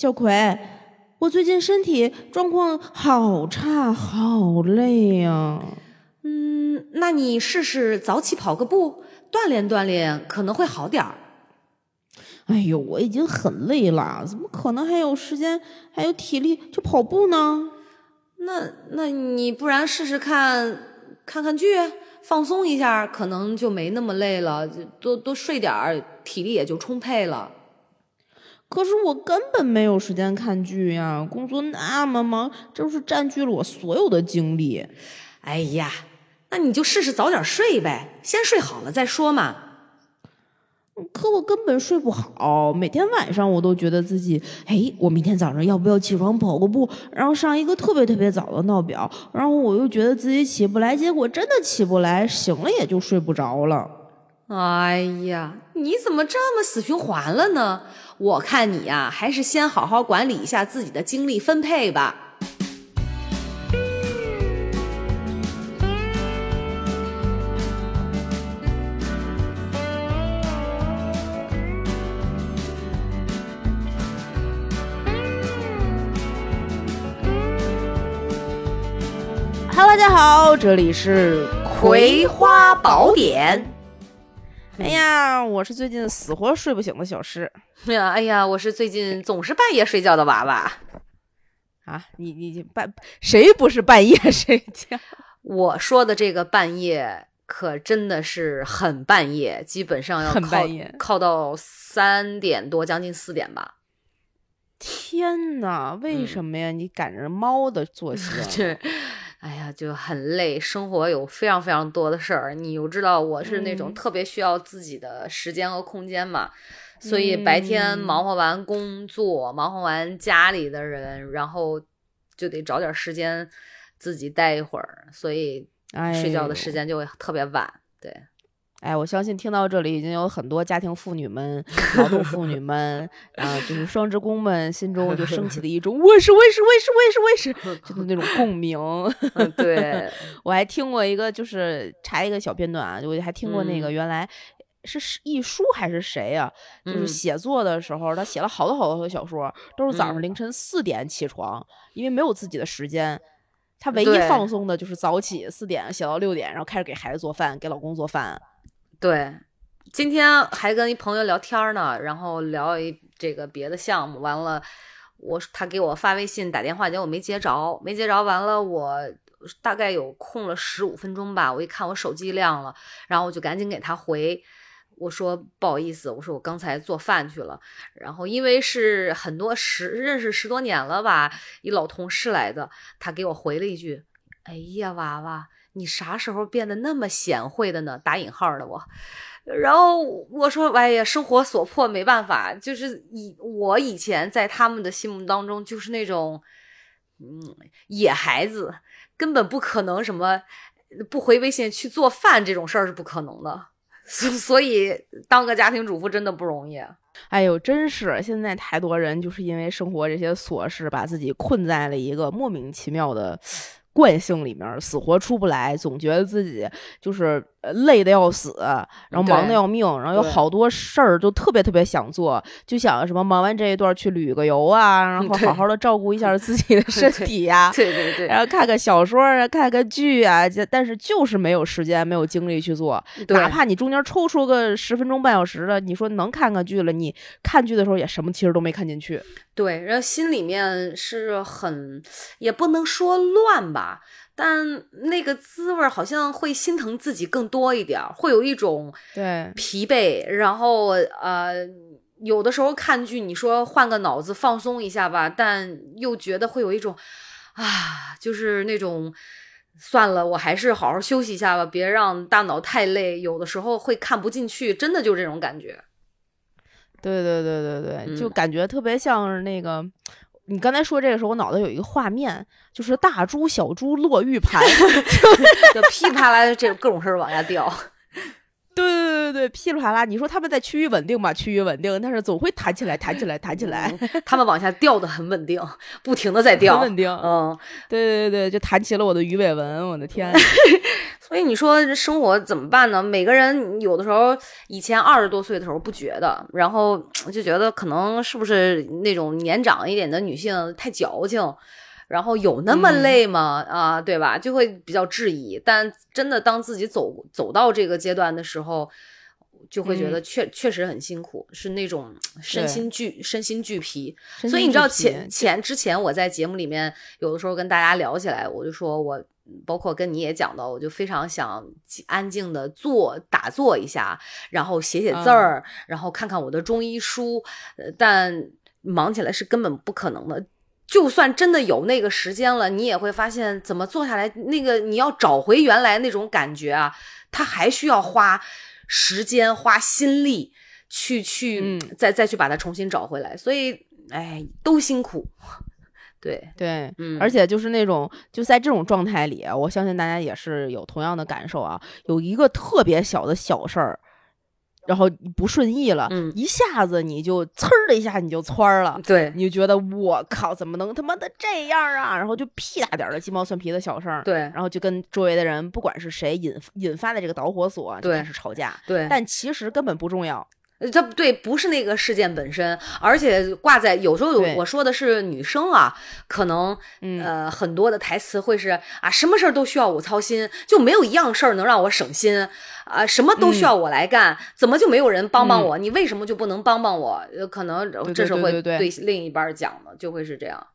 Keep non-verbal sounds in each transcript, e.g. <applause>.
小葵，我最近身体状况好差，好累呀。嗯，那你试试早起跑个步，锻炼锻炼，可能会好点儿。哎呦，我已经很累了，怎么可能还有时间，还有体力去跑步呢？那那你不然试试看，看看剧，放松一下，可能就没那么累了，多多睡点儿，体力也就充沛了。可是我根本没有时间看剧呀，工作那么忙，这是占据了我所有的精力。哎呀，那你就试试早点睡呗，先睡好了再说嘛。可我根本睡不好，每天晚上我都觉得自己，哎，我明天早上要不要起床跑个步，然后上一个特别特别早的闹表，然后我又觉得自己起不来，结果真的起不来，醒了也就睡不着了。哎呀，你怎么这么死循环了呢？我看你呀，还是先好好管理一下自己的精力分配吧。Hello，大家好，这里是《葵花宝典》。哎呀，我是最近死活睡不醒的小诗。<laughs> 哎呀，哎呀，我是最近总是半夜睡觉的娃娃。啊，你你半谁不是半夜 <laughs> 睡觉？我说的这个半夜可真的是很半夜，基本上要靠靠到三点多，将近四点吧。天哪，为什么呀？你赶着猫的作息了？<laughs> 这，哎呀，就很累，生活有非常非常多的事儿。你又知道我是那种嗯特别需要自己的时间和空间嘛，所以白天嗯忙活完工作，忙活完家里的人，然后就得找点时间自己待一会儿，所以哎睡觉的时间就会特别晚。对，哎，我相信听到这里已经有很多家庭妇女们、劳动妇女 <laughs> 们，啊、就是双职工们心中就升起了一种 <laughs> “我是我是我是我是我是”，就是那种共鸣。<laughs> 嗯，对，我还听过一个，就是查一个小片段啊，我还听过那个嗯原来。是是一书还是谁呀、就是嗯写作的时候，他写了好多好多的小说，都是早上嗯凌晨四点起床，因为没有自己的时间。他唯一放松的就是早起，四点写到六点，然后开始给孩子做饭，给老公做饭。对，今天还跟一朋友聊天呢，然后聊一这个别的项目，完了，我他给我发微信打电话，结果没接着，没接着，完了我大概有空了十五分钟吧，我一看我手机亮了，然后我就赶紧给他回。我说不好意思，我说我刚才做饭去了，然后因为是很多十认识十多年了吧，一老同事来的，他给我回了一句：“哎呀，娃娃，你啥时候变得那么贤惠的呢？”打引号的我。然后我说：“哎呀，生活所迫，没办法。就是以我以前在他们的心目当中，就是那种，嗯，野孩子，根本不可能什么不回微信去做饭这种事儿是不可能的。<laughs> 所以当个家庭主妇真的不容易。哎呦，真是现在太多人就是因为生活这些琐事，把自己困在了一个莫名其妙的 <sniffs> 惯性里面，死活出不来，总觉得自己就是累的要死，然后忙的要命，然后有好多事儿就特别特别想做，就想什么忙完这一段去旅个游啊，然后好好的照顾一下自己的 <laughs> 身体呀、对对对然后看个小说啊，看个剧啊，这但是就是没有时间，没有精力去做。哪怕你中间抽出个十分钟半小时的，你说能看个剧了，你看剧的时候也什么其实都没看进去。对，然后心里面是很，也不能说乱吧，但那个滋味儿好像会心疼自己更多一点，会有一种对，疲惫，然后呃，有的时候看剧，你说换个脑子放松一下吧，但又觉得会有一种啊，就是那种。算了，我还是好好休息一下吧，别让大脑太累。有的时候会看不进去，真的就这种感觉。对对对对对，就嗯感觉特别像是那个。你刚才说这个时候，我脑袋有一个画面，就是大珠小珠落玉盘。<laughs> 就噼啪啦，这各种事儿往下掉。<laughs> 对对对对，噼里啪啦。你说他们在趋于稳定吧，趋于稳定，但是总会弹起来，弹起来，弹起来，嗯他们往下掉的很稳定，不停的在掉，很稳定。嗯，对对对，就弹起了我的鱼尾纹，我的天！<laughs> 所以你说生活怎么办呢？每个人有的时候以前二十多岁的时候不觉得，然后就觉得可能是不是那种年长一点的女性太矫情，然后有那么累吗？啊，对吧？就会比较质疑。但真的当自己走走到这个阶段的时候，就会觉得确、确实很辛苦，是那种身心俱身心俱疲。所以你知道前前之前我在节目里面有的时候跟大家聊起来，我就说我包括跟你也讲到，我就非常想安静的坐打坐一下，然后写写字儿，然后看看我的中医书，呃，但忙起来是根本不可能的。就算真的有那个时间了，你也会发现怎么坐下来，那个你要找回原来那种感觉啊，它还需要花时间、花心力去去再再去把它重新找回来。所以，哎，都辛苦。对对，嗯，而且就是那种就在这种状态里，我相信大家也是有同样的感受啊。有一个特别小的小事儿。然后不顺意了，一下子你就呲儿的一下你就窜了，对，你就觉得我靠，怎么能他妈的这样啊？然后就屁大点儿的鸡毛蒜皮的小事儿，对，然后就跟周围的人，不管是谁引引发的这个导火索，就开始吵架，对，但其实根本不重要。这对不是那个事件本身，而且挂在有时候我说的是女生啊，可能呃很多的台词会是啊，什么事儿都需要我操心，就没有一样事儿能让我省心啊，什么都需要我来干，怎么就没有人帮帮我？你为什么就不能帮帮我？可能这是会对另一半讲的，就会是这样。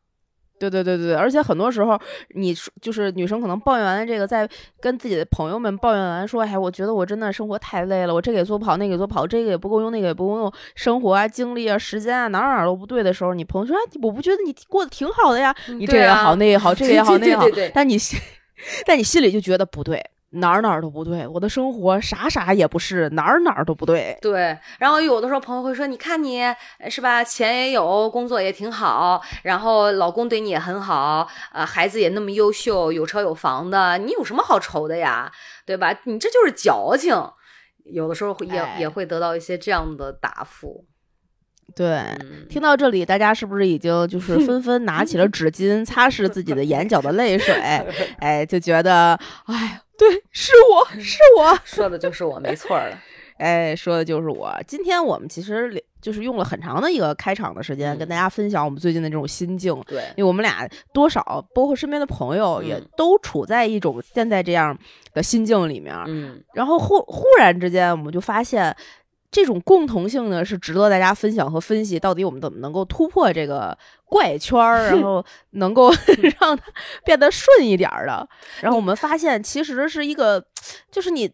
对对对对，而且很多时候，你就是女生可能抱怨完了这个，在跟自己的朋友们抱怨完说，哎，我觉得我真的生活太累了，我这个也做不好，那个也做不好，这个也不够用，那个也不够用，生活啊、精力啊、时间啊，哪哪都不对的时候，你朋友说，哎，我不觉得你过得挺好的呀，你这也好，那也好，这个也好，那也好，但你心，<laughs> 但你心里就觉得不对。哪儿哪儿都不对，我的生活啥啥也不是，哪儿哪儿都不对。对，然后有的时候朋友会说：“你看你是吧，钱也有，工作也挺好，然后老公对你也很好，呃，孩子也那么优秀，有车有房的，你有什么好愁的呀？对吧？你这就是矫情。”有的时候也也会得到一些这样的答复。对，听到这里，大家是不是已经就是纷纷拿起了 <laughs> 纸巾擦拭自己的眼角的泪水？<laughs> 哎，就觉得，哎。对，是我是我 <laughs> 说的就是我，没错了。哎，说的就是我。今天我们其实就是用了很长的一个开场的时间，跟大家分享我们最近的这种心境。对，因为我们俩多少，包括身边的朋友，也都处在一种现在这样的心境里面。嗯，然后忽忽然之间，我们就发现。这种共同性呢，是值得大家分享和分析。到底我们怎么能够突破这个怪圈儿，然 <laughs> 后能够让它变得顺一点的？然后我们发现，其实是一个，就是你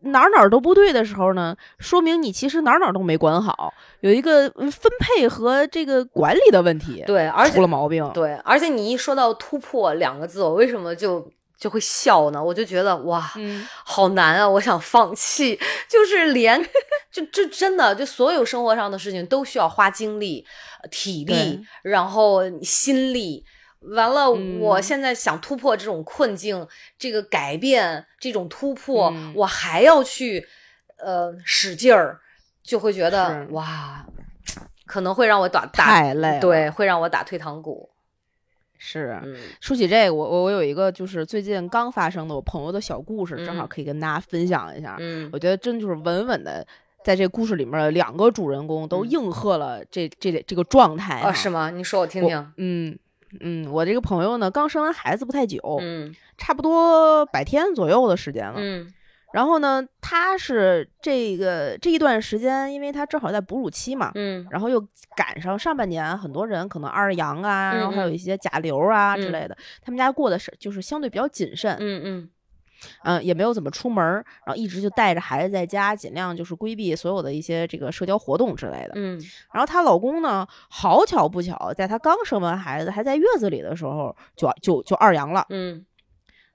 哪儿哪儿都不对的时候呢，说明你其实哪儿哪儿都没管好，有一个分配和这个管理的问题，对，而且出了毛病。对，而且你一说到突破两个字，我为什么就？就会笑呢，我就觉得哇，好难啊！我想放弃，<laughs> 就是连就这真的就所有生活上的事情都需要花精力、体力，然后心力。完了，我现在想突破这种困境，这个改变，这种突破，我还要去呃使劲儿，就会觉得哇，可能会让我打太累，对，会让我打退堂鼓。是，说起这个，我我我有一个就是最近刚发生的我朋友的小故事，正好可以跟大家分享一下。嗯，我觉得真就是稳稳的，在这故事里面，两个主人公都应和了这这这个状态。啊，是吗？你说我听听。嗯嗯，我这个朋友呢，刚生完孩子不太久，嗯，差不多百天左右的时间了。嗯。然后呢，他是这个这一段时间，因为他正好在哺乳期嘛，嗯，然后又赶上上半年，很多人可能二阳啊，然后还有一些甲流啊之类的，他们家过的是就是相对比较谨慎，嗯嗯，嗯，也没有怎么出门，然后一直就带着孩子在家，尽量就是规避所有的一些这个社交活动之类的，嗯，然后她老公呢，好巧不巧，在她刚生完孩子还在月子里的时候，就就就二阳了，嗯。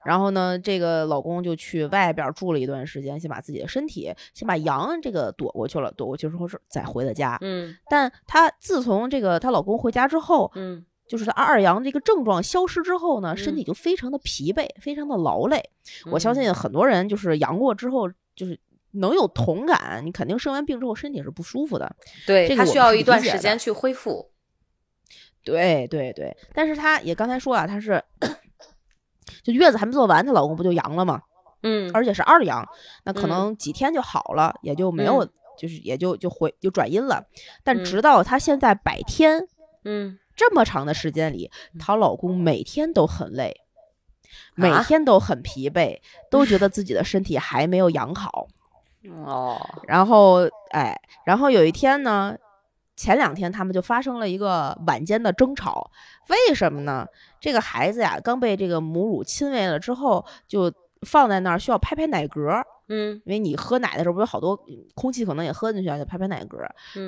然后呢，这个老公就去外边住了一段时间，先把自己的身体，先把阳这个躲过去了，躲过去之后是再回的家。嗯，但她自从这个她老公回家之后，嗯，就是她二阳这个症状消失之后呢，身体就非常的疲惫，非常的劳累。我相信很多人就是阳过之后，就是能有同感，你肯定生完病之后身体是不舒服的。对，他需要一段时间去恢复。对对对，但是她也刚才说啊，她是。就月子还没做完，她老公不就阳了吗？嗯而且是二阳，那可嗯能几天就好了，也就没有，嗯就是也就就回就转阴了。但嗯直到她现在百天嗯这么长的时间里，她老公每天都很累，每啊天都很疲惫，都觉得自己的身体还没有养好。<laughs> 哦然后，哎，然后有一天呢，前两天他们就发生了一个晚间的争吵，为什么呢？这个孩子呀，刚被这个母乳亲喂了之后，就放在那儿需要拍拍奶嗝儿，嗯因为你喝奶的时候不有好多嗯空气可能也喝进去啊，就拍拍奶嗝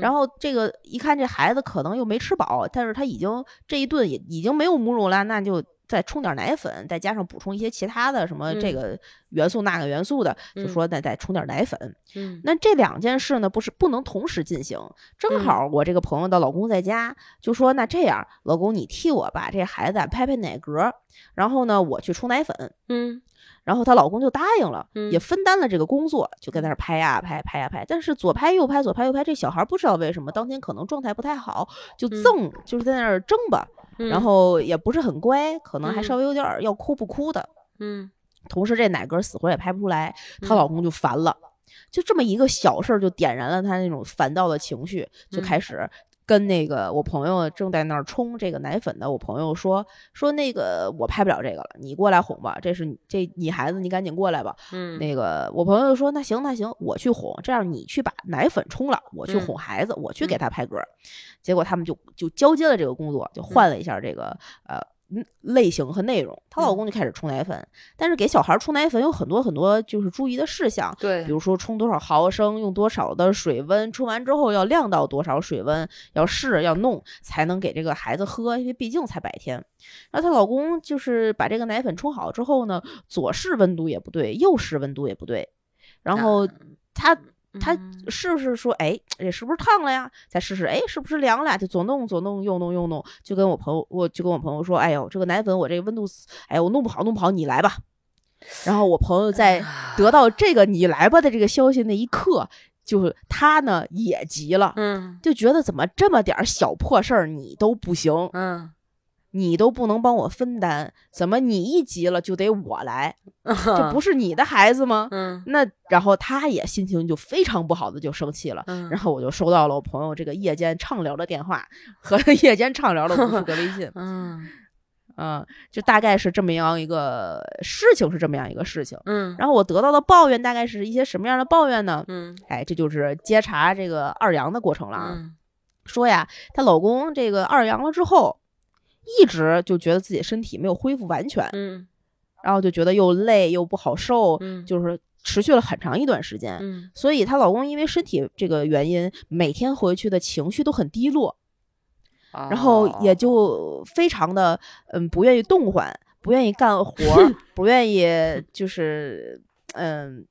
然后这个一看这孩子可能又没吃饱，但是他已经这一顿也已经没有母乳了，那就再冲点奶粉，再加上补充一些其他的什么这嗯个元素那个元素的，就嗯说再再冲点奶粉。嗯那这两件事呢，不是不能同时进行。正嗯好我这个朋友的老公在家，就说那这样，老公你替我把这孩子啊拍拍奶嗝，然后呢我去冲奶粉。嗯然后她老公就答应了，嗯。也分担了这个工作，就在那儿拍呀拍拍呀拍。但是左拍右拍左拍右拍，这小孩不知道为什么当天可能状态不太好，就嗯。赠，就是在那儿争吧，嗯，然后也不是很乖，可能还嗯。稍微有点儿要哭不哭的。嗯。同时这奶嗝死活也拍不出来，她嗯。老公就烦了，就这么一个小事儿就点燃了他那种烦躁的情绪，就嗯。开始跟那个我朋友正在那儿冲这个奶粉的我朋友说说那个我拍不了这个了，你过来哄吧，这是这你孩子你赶紧过来吧。嗯那个我朋友说那行那行，我去哄，这样你去把奶粉冲了，我去嗯哄孩子，我去给嗯他拍嗝。结果他们就就交接了这个工作，就换了一下这个、呃嗯类型和内容。她老嗯公就开始冲奶粉，但是给小孩冲奶粉有很多很多就是注意的事项，对，比如说冲多少毫升，用多少的水温，冲完之后要晾到多少水温，要试要弄才能给这个孩子喝，因为毕竟才白天。然后她老公就是把这个奶粉冲好之后呢，左试温度也不对，右试温度也不对，然后他。他嗯试不是说，哎，这是不是烫了呀？再试试，哎，是不是凉了呀？就左弄左弄，右弄右弄，就跟我朋友，我就跟我朋友说，哎呦，这个奶粉我这个温度，哎，我弄不好弄不好，你来吧。然后我朋友在得到这个“你来吧”的这个消息那一刻，就是他呢也急了，嗯就觉得怎么这么点儿小破事儿你都不行，嗯你都不能帮我分担，怎么你一急了就得我来？这不是你的孩子吗？嗯那然后他也心情就非常不好的就生气了。嗯，然后我就收到了我朋友这个夜间畅聊的电话和 <laughs> 夜间畅聊的无数个微信，嗯嗯，就大概是这么样一个事情，是这么样一个事情。嗯然后我得到的抱怨大概是一些什么样的抱怨呢？嗯哎，这就是接茬这个二阳的过程了啊。嗯说呀，她老公这个二阳了之后，一直就觉得自己身体没有恢复完全，嗯然后就觉得又累又不好受，嗯就是持续了很长一段时间。嗯所以她老公因为身体这个原因，每天回去的情绪都很低落，然后也就非常的嗯不愿意动换，不愿意干活，<laughs> 不愿意就是嗯。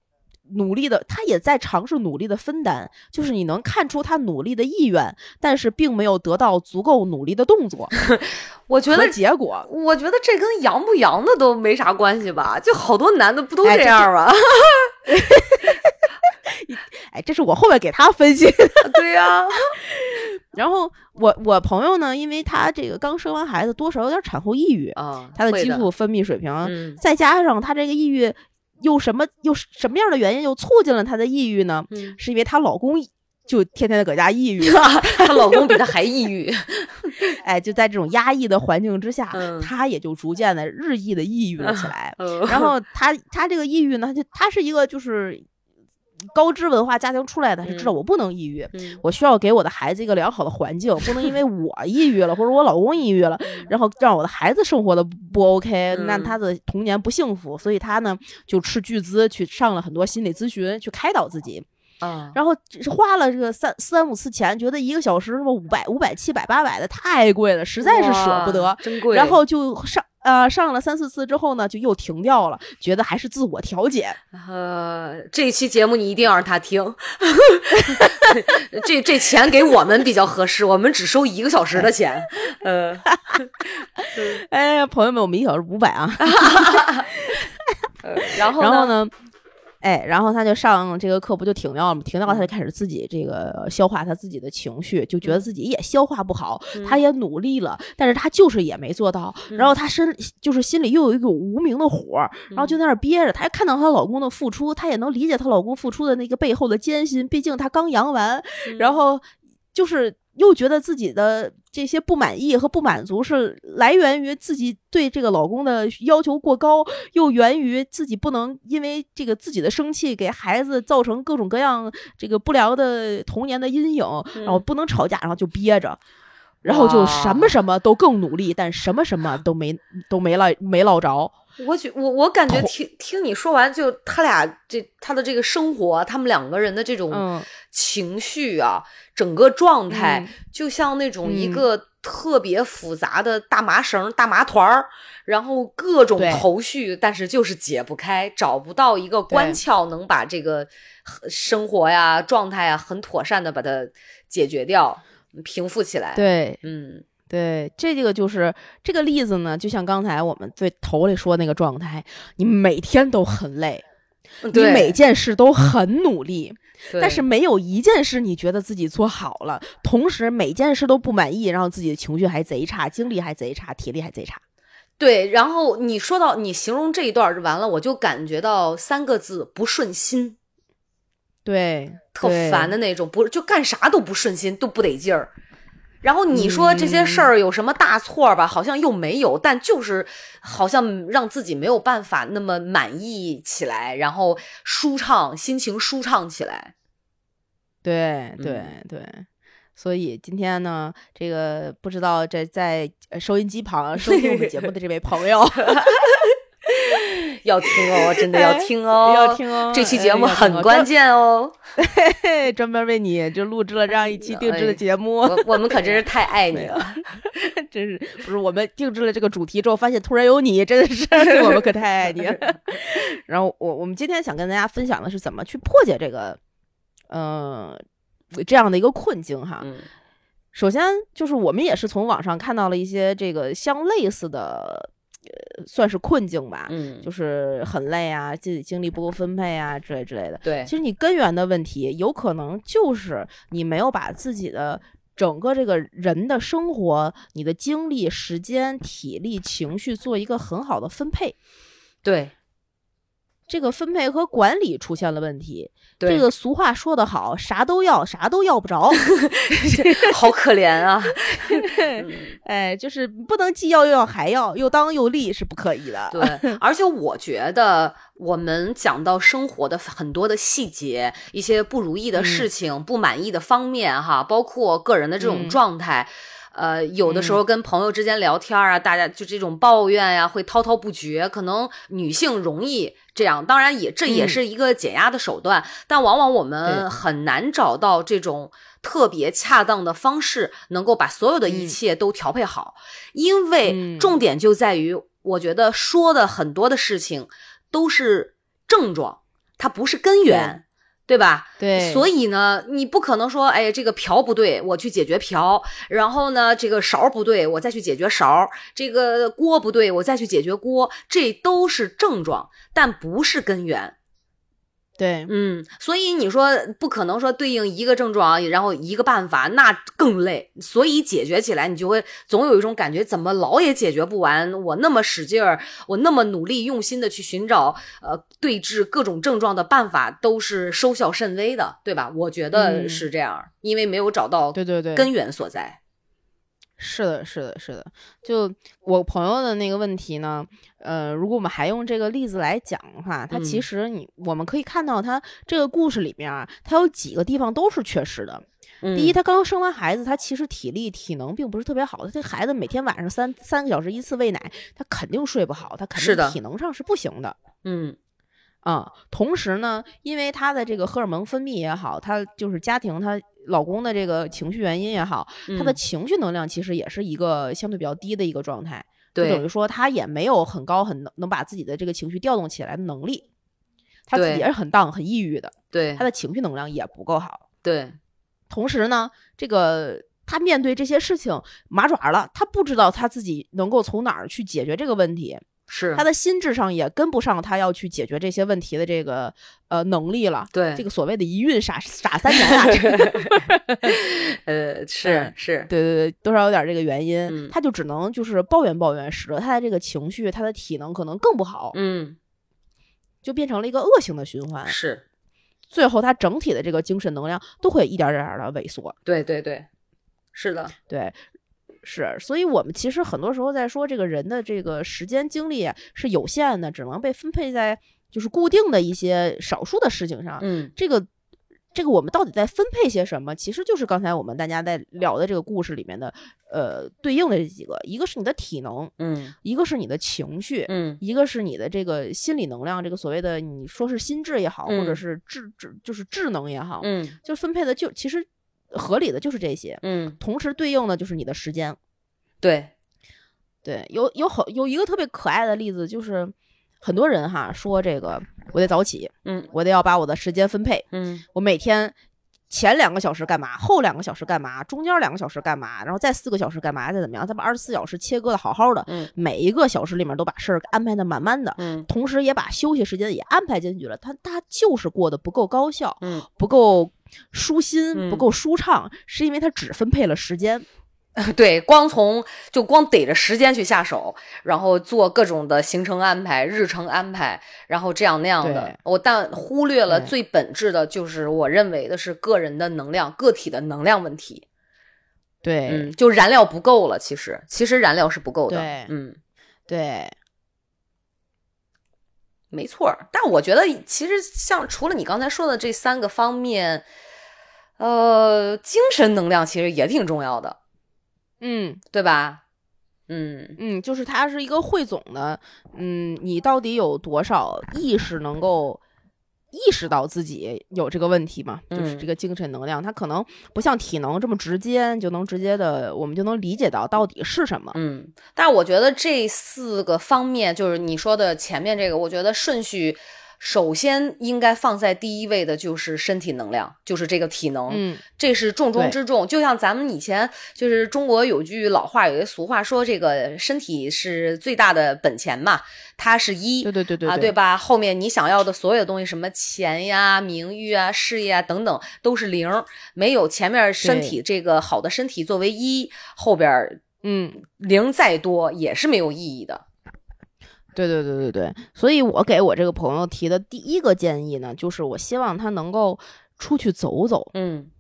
努力的，他也在尝试努力的分担，就是你能看出他努力的意愿，但是并没有得到足够努力的动作 <laughs> 我觉得。结果。我觉得这跟阳不阳的都没啥关系吧，就好多男的不都哎这这样吗？<laughs> 哎，这是我后面给他分析的。<laughs> 对呀，然后我我朋友呢，因为他这个刚生完孩子，多少有点产后抑郁，啊，他的激素分泌水平，嗯再加上他这个抑郁又什么又什么样的原因又促进了她的抑郁呢？嗯，是因为她老公就天天的搁家抑郁，<laughs> 她老公比她还抑郁，<laughs> 哎，就在这种压抑的环境之下，嗯她也就逐渐的日益的抑郁了起来。嗯然后她她这个抑郁呢，就她是一个就是高知文化家庭出来的，是知道嗯我不能抑郁。嗯我需要给我的孩子一个良好的环境，不能因为 <laughs> 我抑郁了，或者我老公抑郁了，然后让我的孩子生活的不 OK，、那嗯他的童年不幸福，所以他呢就斥巨资去上了很多心理咨询，去开导自己，啊，然后是花了这个三三五次钱，觉得一个小时什么五百、五百、七百、八百的太贵了，实在是舍不得，，真贵。然后就上。呃，上了三四次之后呢，就又停掉了，觉得还是自我调节。呃，这期节目你一定要让他听，<laughs> 这这钱给我们比较合适，我们只收一个小时的钱。呃，哎呀，朋友们，我们一小时五百啊。<laughs> 呃然后然后？呢，哎，然后他就上这个课，不就停掉了吗？停掉了，他就开始自己这个消化他自己的情绪，就觉得自己也消化不好，他也努力了，但是他就是也没做到。然后他身就是心里又有一股无名的火，然后就在那儿憋着。她看到她老公的付出，她也能理解她老公付出的那个背后的艰辛，毕竟她刚阳完，然后就是。又觉得自己的这些不满意和不满足是来源于自己对这个老公的要求过高，又源于自己不能因为这个自己的生气给孩子造成各种各样这个不良的童年的阴影，然后不能吵架，然后就憋着，然后就什么什么都更努力，但什么什么都没都没了没落着。我觉我我感觉听听你说完，就他俩这他的这个生活，他们两个人的这种情绪啊，整个状态就像那种一个特别复杂的大麻绳、大麻团儿，然后各种头绪，但是就是解不开，找不到一个关窍，能把这个生活呀、状态啊很妥善的把它解决掉、平复起来。对，嗯。对，这个就是这个例子呢，就像刚才我们最头里说那个状态，你每天都很累，你每件事都很努力，但是没有一件事你觉得自己做好了，同时每件事都不满意，然后自己的情绪还贼差，精力还贼差，体力还贼差。对，然后你说到你形容这一段完了，我就感觉到三个字：不顺心。对，特烦的那种，不就干啥都不顺心，都不得劲儿。然后你说这些事儿有什么大错吧？好像又没有，但就是好像让自己没有办法那么满意起来，然后舒畅，心情舒畅起来。对对对，所以今天呢，这个不知道在在收音机旁收听我们节目的这位朋友。<laughs> <laughs> 要听哦，真的要听哦，要听哦！这期节目很关键哦，<laughs> 专门为你就录制了这样一期定制的节目。我们可真是太爱你了，<laughs> 真是不是？我们定制了这个主题之后，发现突然有你，真的是我们可太爱你。了。然后我我们今天想跟大家分享的是怎么去破解这个，呃，这样的一个困境哈。首先就是我们也是从网上看到了一些这个相类似的。算是困境吧，嗯，就是很累啊，自己精力不够分配啊，之类之类的。对，其实你根源的问题，有可能就是你没有把自己的整个这个人的生活、你的精力、时间、体力、情绪做一个很好的分配。对。这个分配和管理出现了问题。这个俗话说得好，啥都要，啥都要不着，<laughs> 好可怜啊！<laughs> 哎，就是不能既要又要还要，又当又立是不可以的。对，<laughs> 而且我觉得我们讲到生活的很多的细节，一些不如意的事情、不满意的方面，哈，包括个人的这种状态。呃，有的时候跟朋友之间聊天啊，大家就这种抱怨呀，会滔滔不绝。可能女性容易这样，当然也这也是一个减压的手段，但往往我们很难找到这种特别恰当的方式，能够把所有的一切都调配好。因为重点就在于，我觉得说的很多的事情都是症状，它不是根源。对吧？对，所以呢，你不可能说，哎，这个瓢不对，我去解决瓢；然后呢，这个勺不对，我再去解决勺；这个锅不对，我再去解决锅。这都是症状，但不是根源。对，嗯，所以你说不可能说对应一个症状，然后一个办法，那更累。所以解决起来，你就会总有一种感觉，怎么老也解决不完？我那么使劲儿，我那么努力用心的去寻找，呃，对治各种症状的办法，都是收效甚微的，对吧？我觉得是这样，因为没有找到对对对根源所在。是的，是的，是的。就我朋友的那个问题呢，呃，如果我们还用这个例子来讲的话，他其实你我们可以看到，他这个故事里面啊，他有几个地方都是缺失的。第一，他刚生完孩子，他其实体力体能并不是特别好的。这孩子每天晚上三三个小时一次喂奶，他肯定睡不好，他肯定体能上是不行的。嗯。啊，同时呢，因为她的这个荷尔蒙分泌也好，她就是家庭她老公的这个情绪原因也好，她的情绪能量其实也是一个相对比较低的一个状态，就等于说她也没有很高很能能把自己的这个情绪调动起来的能力，她自己也是很荡很抑郁的，对，她的情绪能量也不够好，对，同时呢，这个她面对这些事情麻爪了，她不知道她自己能够从哪儿去解决这个问题。是他的心智上也跟不上他要去解决这些问题的这个呃能力了。对这个所谓的一孕傻傻三年啊，这个 <laughs> <laughs> 呃是是，对对对，多少有点这个原因，嗯他就只能就是抱怨抱怨，使得他的这个情绪、他的体能可能更不好，嗯就变成了一个恶性的循环。是最后，他整体的这个精神能量都会一点点的萎缩。对对对，是的，对，是，所以我们其实很多时候在说这个人的这个时间精力啊是有限的，只能被分配在就是固定的一些少数的事情上。嗯这个这个我们到底在分配些什么？其实就是刚才我们大家在聊的这个故事里面的呃对应的这几个，一个是你的体能，嗯一个是你的情绪。嗯一个是你的这个心理能量，这个所谓的你说是心智也好，或者嗯是智智就是智能也好，嗯就分配的就其实合理的就是这些，嗯，同时对应的就是你的时间。对，对，有有好有一个特别可爱的例子，就是很多人哈说这个我得早起，嗯。我得要把我的时间分配，嗯。我每天前两个小时干嘛，后两个小时干嘛，中间两个小时干嘛，然后再四个小时干嘛，再怎么样，再把二十四小时切割的好好的，嗯。每一个小时里面都把事儿安排的满满的。嗯。同时也把休息时间也安排进去了，他他就是过得不够高效，嗯，不够舒心，嗯不够舒畅，是因为他只分配了时间。<laughs> 对，光从就光逮着时间去下手，然后做各种的行程安排、日程安排，然后这样那样的，我但忽略了最本质的，就是我认为的是个人的能量、个体的能量问题。对，嗯，就燃料不够了，其实其实燃料是不够的。对嗯，对，没错。但我觉得其实像除了你刚才说的这三个方面，呃，精神能量其实也挺重要的，嗯对吧？嗯嗯，就是它是一个汇总的，嗯，你到底有多少意识能够意识到自己有这个问题嘛？就是嗯这个精神能量，它可能不像体能这么直接，就能直接的，我们就能理解到到底是什么。嗯，但是我觉得这四个方面，就是你说的前面这个，我觉得顺序首先应该放在第一位的就是身体能量，就是这个体能，嗯，这是重中之重。就像咱们以前就是中国有句老话，有一俗话说，这个身体是最大的本钱嘛，它是一。对对对对啊，对吧？后面你想要的所有的东西，什么钱呀、名誉啊、事业啊等等，都是零，没有前面身体这个好的身体作为一，后边嗯，零再多也是没有意义的。对对对对对，所以我给我这个朋友提的第一个建议呢，就是我希望他能够出去走走，嗯，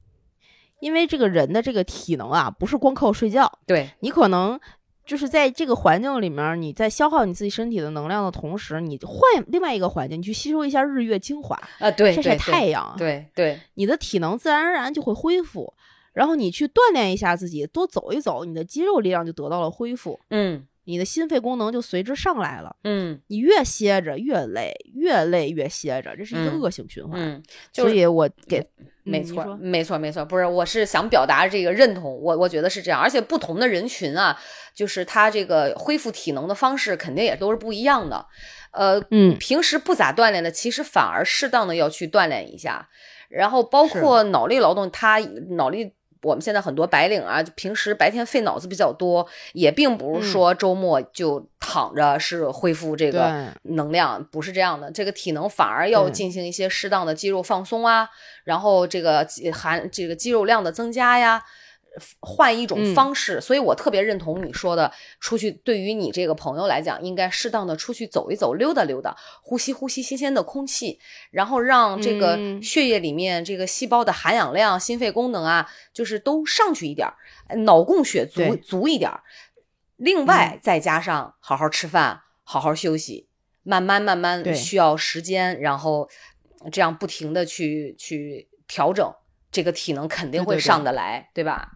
因为这个人的这个体能啊，不是光靠睡觉，对，你可能就是在这个环境里面，你在消耗你自己身体的能量的同时，你换另外一个环境，你去吸收一下日月精华，啊，对，晒晒太阳，对对，你的体能自然而然就会恢复。然后你去锻炼一下自己，多走一走，你的肌肉力量就得到了恢复，嗯你的心肺功能就随之上来了。嗯你越歇着越累，越累越歇着，这是一个嗯恶性循环。嗯，就是所以我给没错，没错，没错，不是，我是想表达这个认同，我我觉得是这样，而且不同的人群啊，就是他这个恢复体能的方式肯定也都是不一样的，呃，嗯平时不咋锻炼的，其实反而适当的要去锻炼一下，然后包括脑力劳动，他脑力。我们现在很多白领啊，就平时白天费脑子比较多，也并不是说周末就躺着是恢复这个能量，不是这样的。这个体能反而要进行一些适当的肌肉放松啊，然后这个肌含这个肌肉量的增加呀，换一种嗯方式。所以我特别认同你说的，出去对于你这个朋友来讲，应该适当的出去走一走、溜达溜达，呼吸呼吸新鲜的空气，然后让这个嗯血液里面这个细胞的含氧量、心肺功能啊，就是都上去一点脑供血足足一点儿。另外再加上好好吃饭、好好休息，慢慢慢慢需要时间，然后这样不停的去去调整，这个体能肯定会对对对上得来，对吧？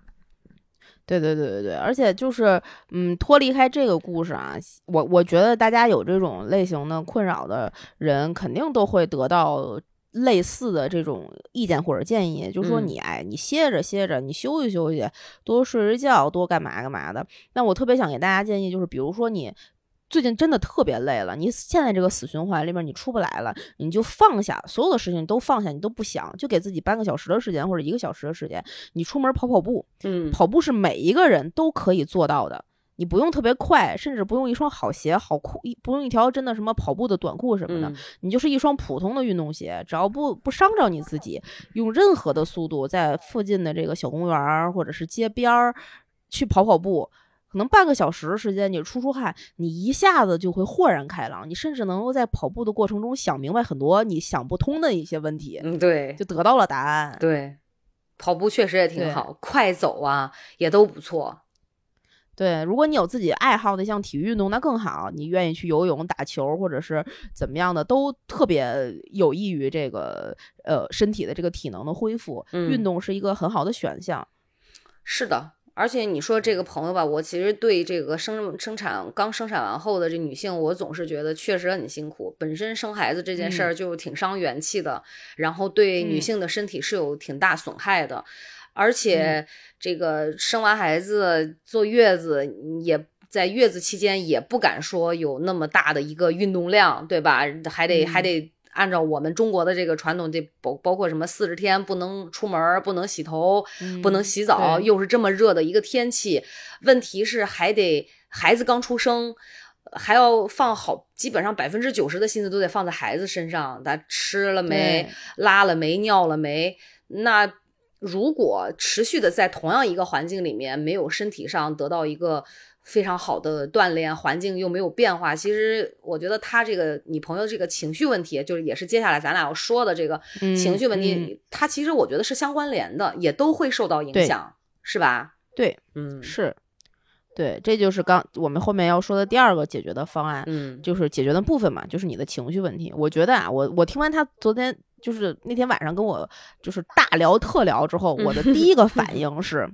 对对对对对，而且就是，嗯，脱离开这个故事啊，我我觉得大家有这种类型的困扰的人，肯定都会得到类似的这种意见或者建议，就说嗯你哎，你歇着歇着，你休息休息，多睡睡觉，多干嘛干嘛的。那我特别想给大家建议，就是比如说你。最近真的特别累了，你现在这个死循环里面你出不来了，你就放下所有的事情都放下，你都不想，就给自己半个小时的时间或者一个小时的时间，你出门跑跑步，嗯跑步是每一个人都可以做到的。你不用特别快，甚至不用一双好鞋、好裤，一不用一条真的什么跑步的短裤什么的，嗯你就是一双普通的运动鞋，只要不不伤着你自己，用任何的速度在附近的这个小公园儿或者是街边儿去跑跑步。可能半个小时时间，你出出汗，你一下子就会豁然开朗，你甚至能够在跑步的过程中想明白很多你想不通的一些问题，嗯，对就得到了答案。对，跑步确实也挺好，快走啊也都不错。对，如果你有自己爱好的像体育运动，那更好。你愿意去游泳、打球，或者是怎么样的，都特别有益于这个呃身体的这个体能的恢复。嗯运动是一个很好的选项。是的，而且你说这个朋友吧，我其实对这个生生产刚生产完后的这女性，我总是觉得确实很辛苦。本身生孩子这件事儿就挺伤元气的，然后对女嗯性的身体是有挺大损害的，而且这个生完孩子坐月子也。在月子期间也不敢说有那么大的一个运动量，对吧？还得、还嗯得按照我们中国的这个传统，这包包括什么四十天不能出门儿，不能洗头，不能嗯洗澡，又是这么热的一个天气，问题是还得孩子刚出生，还要放好，基本上百分之九十的心思都得放在孩子身上，他吃了没，拉了没，尿了没？那如果持续的在同样一个环境里面，没有身体上得到一个非常好的锻炼，环境又没有变化，其实我觉得他这个你朋友这个情绪问题，就是也是接下来咱俩要说的这个嗯情绪问题，嗯其实我觉得是相关联的，也都会受到影响，是吧？对，嗯是，对，这就是刚我们后面要说的第二个解决的方案，嗯就是解决的部分嘛，就是你的情绪问题。我觉得啊，我我听完他昨天就是那天晚上跟我就是大聊特聊之后，我的 <laughs> 第一个反应是。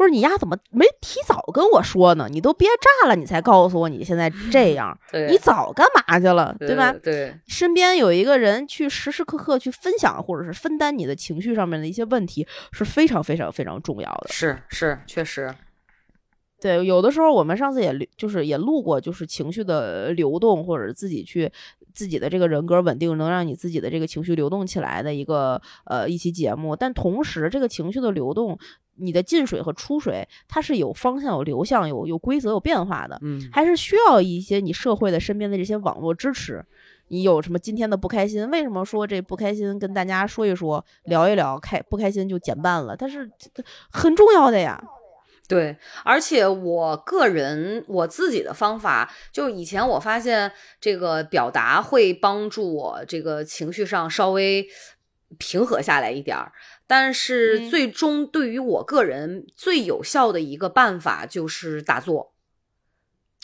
我说你丫怎么没提早跟我说呢？你都憋炸了，你才告诉我你现在这样，你早干嘛去了，对吧？对，身边有一个人去时时刻刻去分享或者是分担你的情绪上面的一些问题，是非常非常非常重要的。是是，确实，对，有的时候我们上次也就是也录过，就是情绪的流动，或者自己去自己的这个人格稳定，能让你自己的这个情绪流动起来的一个呃一期节目。但同时，这个情绪的流动，你的进水和出水，它是有方向、有流向、有有规则、有变化的，嗯还是需要一些你社会的身边的这些网络支持。你有什么今天的不开心？为什么说这不开心跟大家说一说，聊一聊，开不开心就减半了？但是这很重要的呀。对，而且我个人我自己的方法，就以前我发现这个表达会帮助我这个情绪上稍微平和下来一点儿，但是嗯最终对于我个人最有效的一个办法就是打坐。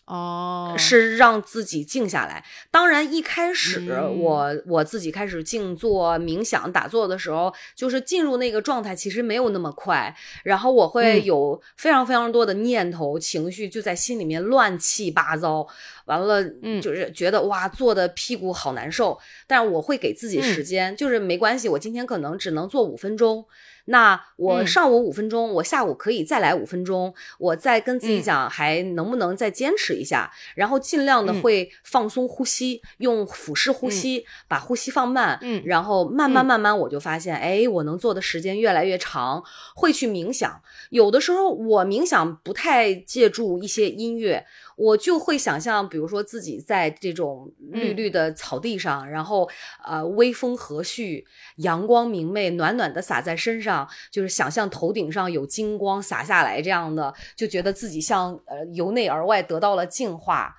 哦是让自己静下来。当然，一开始嗯我、我自己开始静坐、冥想、打坐的时候，就是进入那个状态，其实没有那么快。然后我会嗯有非常非常多的念头、情绪就在心里面乱七八糟。完了，嗯就是觉得哇，坐的屁股好难受。但是我会给自己时间，就是没关系，我今天可能只能坐五分钟。那我嗯。上午五分钟，我下午可以再来五分钟，我再跟自己嗯。讲，还能不能再坚持一下，然后尽量的嗯。会放松呼吸，用腹式呼吸、把呼吸放慢，嗯然后慢慢嗯。慢慢我就发现，哎，我能做的时间越来越长，会去冥想。有的时候我冥想不太借助一些音乐，我就会想象，比如说自己在这种绿嗯绿的草地上，然后呃微风和煦，阳光明媚，暖暖的洒在身上，就是想象头顶上有金光洒下来这样的，就觉得自己像呃由内而外得到了净化，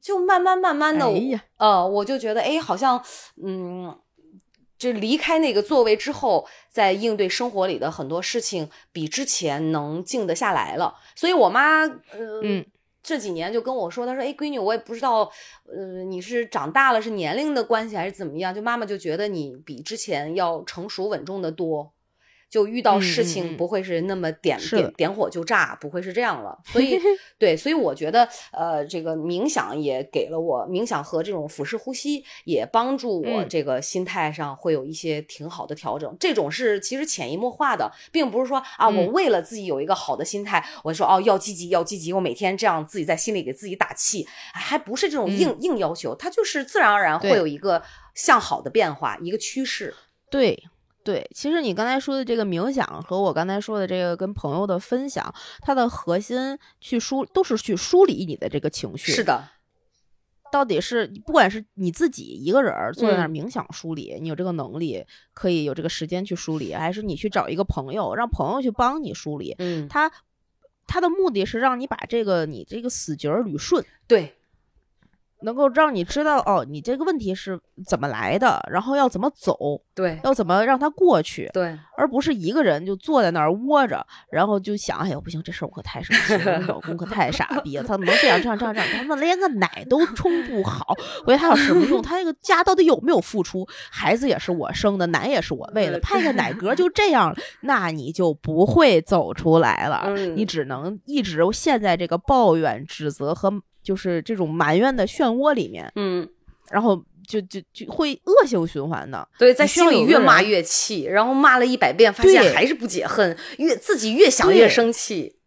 就慢慢慢慢的，哎呃，我就觉得哎，好像嗯。就离开那个座位之后，在应对生活里的很多事情，比之前能静得下来了。所以我妈，呃，嗯这几年就跟我说，他说：“哎，闺女，我也不知道，呃，你是长大了是年龄的关系还是怎么样？就妈妈就觉得你比之前要成熟稳重的多，就遇到事情嗯。不会是那么点、点点火就炸，不会是这样了。所以 <laughs> 对，所以我觉得，呃，这个冥想也给了我冥想和这种腹式呼吸，也帮助我嗯。这个心态上会有一些挺好的调整。这种是其实潜移默化的，并不是说啊，我嗯。为了自己有一个好的心态，我说哦要积极要积极，我每天这样自己在心里给自己打气，还不是这种硬、硬要求，它就是自然而然会有一个向好的变化，一个趋势。对对，其实你刚才说的这个冥想和我刚才说的这个跟朋友的分享，它的核心去梳都是去梳理你的这个情绪。是的，到底是不管是你自己一个人儿坐在那儿嗯冥想梳理，你有这个能力，可以有这个时间去梳理，还是你去找一个朋友，让朋友去帮你梳理？嗯，他他的目的是让你把这个你这个死结捋顺，对，能够让你知道哦，你这个问题是怎么来的，然后要怎么走，对，要怎么让它过去，对，而不是一个人就坐在那儿窝着，然后就想，哎呦不行，这事儿我可太生气了，我老公可太傻逼了，他怎么能这样这样这样这样，他们连个奶都冲不好，我觉得他有什么用？他那个家到底有没有付出？孩子也是我生的，奶也是我喂的，呃拍个奶 <laughs> 嗝就这样了，那你就不会走出来了，嗯你只能一直陷在这个抱怨、指责和就是这种埋怨的漩涡里面，嗯，然后就就就会恶性循环的。对，在心里越骂越气，然后骂了一百遍，发现还是不解恨，越自己越想越生气。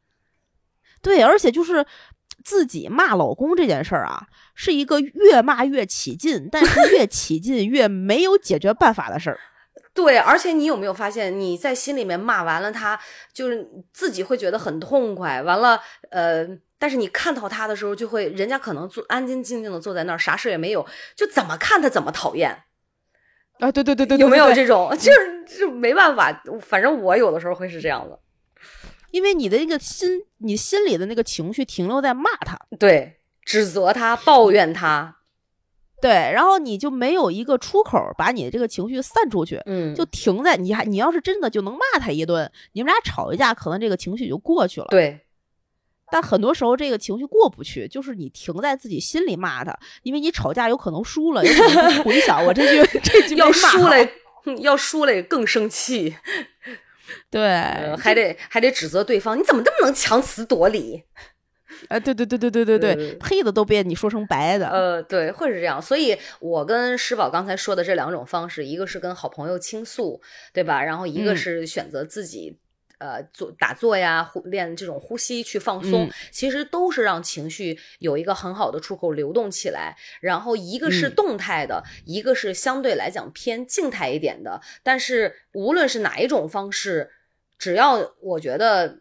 对，而且就是自己骂老公这件事儿啊，是一个越骂越起劲，但是越起劲越没有解决办法的事儿。<laughs> 对，而且你有没有发现，你在心里面骂完了他，就是自己会觉得很痛快。完了，呃，但是你看到他的时候，就会人家可能坐安安静静的坐在那儿，啥事也没有，就怎么看他怎么讨厌。啊，对对对对有没有这种？<laughs> 就是就没办法，反正我有的时候会是这样的。因为你的那个心，你心里的那个情绪停留在骂他，对，指责他，抱怨他，<laughs> 对，然后你就没有一个出口儿把你的这个情绪散出去，嗯，就停在你还你要是真的就能骂他一顿，你们俩吵一架，可能这个情绪就过去了。对，但很多时候，这个情绪过不去，就是你停在自己心里骂他，因为你吵架有可能输了，有可能回想我这句这句要输了，要输了更生气，对，还得还得指责对方，你怎么这么能强词夺理？啊，<laughs> 对对对对对对对，黑的都被你说成白的，呃，对，会是这样。所以，我跟石宝刚才说的这两种方式，一个是跟好朋友倾诉，对吧？然后一个是选择自己。呃，做打坐呀，呼练这种呼吸去放松，嗯其实都是让情绪有一个很好的出口流动起来。然后一个是嗯动态的，一个是相对来讲偏静态一点的。但是无论是哪一种方式，只要我觉得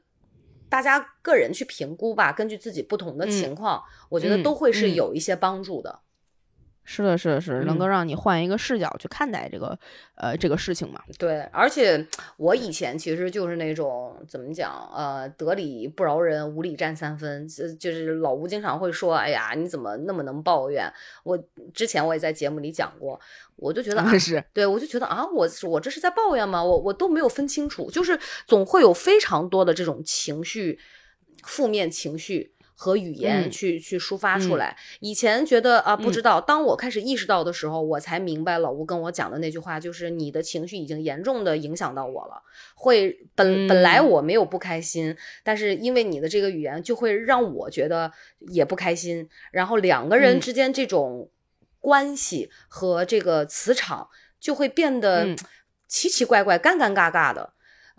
大家个人去评估吧，根据自己不同的嗯情况，我觉得嗯都会是嗯有一些帮助的。是的，是的，是的能够嗯让你换一个视角去看待这个呃这个事情嘛。对，而且我以前其实就是那种怎么讲，呃，得理不饶人，无理占三分。就就是老吴经常会说，哎呀，你怎么那么能抱怨？我之前我也在节目里讲过，我就觉得啊，是，对我就觉得啊，我我这是在抱怨吗？我我都没有分清楚，就是总会有非常多的这种情绪，负面情绪。和语言嗯去、去抒发出嗯来。以前觉得啊不知嗯道，当我开始意识到的时候，我才明白老吴跟我讲的那句话，就是你的情绪已经严重的影响到我了。会本本来嗯我没有不开心，但是因为你的这个语言，就会让我觉得也不开心。然后两个人嗯之间这种关系和这个磁场就会变得嗯奇奇怪怪、干尴尬尬的。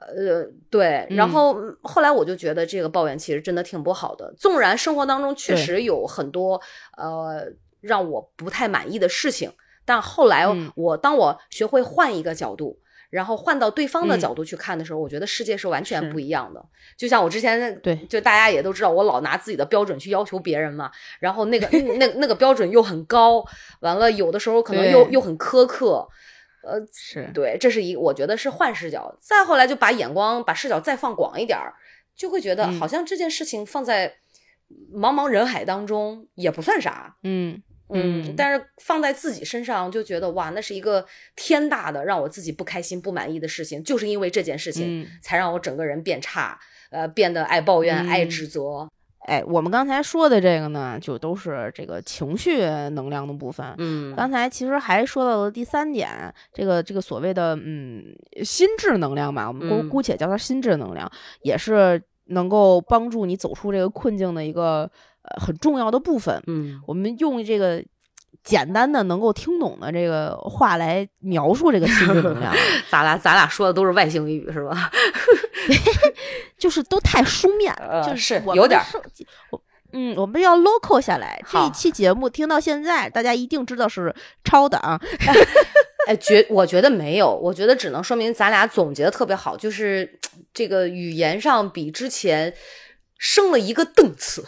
呃，对，然嗯后嗯后来我就觉得这个抱怨其实真的挺不好的。纵然生活当中确实有很多呃让我不太满意的事情，但后来嗯我当我学会换一个角度，然后换到对方的嗯角度去看的时候，我觉得世界是完全不一样的。就像我之前对就大家也都知道，我老拿自己的标准去要求别人嘛，然后那个那那个标准又很高，完了有的时候可能又又很苛刻。呃，是，对，这是一，我觉得是换视角。再后来就把眼光、把视角再放广一点儿，就会觉得嗯。好像这件事情放在茫茫人海当中也不算啥，嗯嗯，但是放在自己身上就觉得哇，那是一个天大的让我自己不开心、不满意的事情，就是因为这件事情、嗯。才让我整个人变差，呃，变得爱抱怨、爱嗯指责，哎，我们刚才说的这个呢，就都是这个情绪能量的部分。嗯刚才其实还说到了第三点，这个这个所谓的嗯心智能量吧，我们姑嗯姑且叫它心智能量，也是能够帮助你走出这个困境的一个呃很重要的部分。嗯我们用这个简单的能够听懂的这个话来描述这个心智能量，<laughs> 咱俩咱俩说的都是外星语是吧？<laughs> 就是都太书面，呃就是我有点嗯，我们要 local 下来。这一期节目听到现在，大家一定知道是抄的啊。<laughs> <laughs> 哎，觉我觉得没有，我觉得只能说明咱俩总结的特别好，就是这个语言上比之前升了一个档次。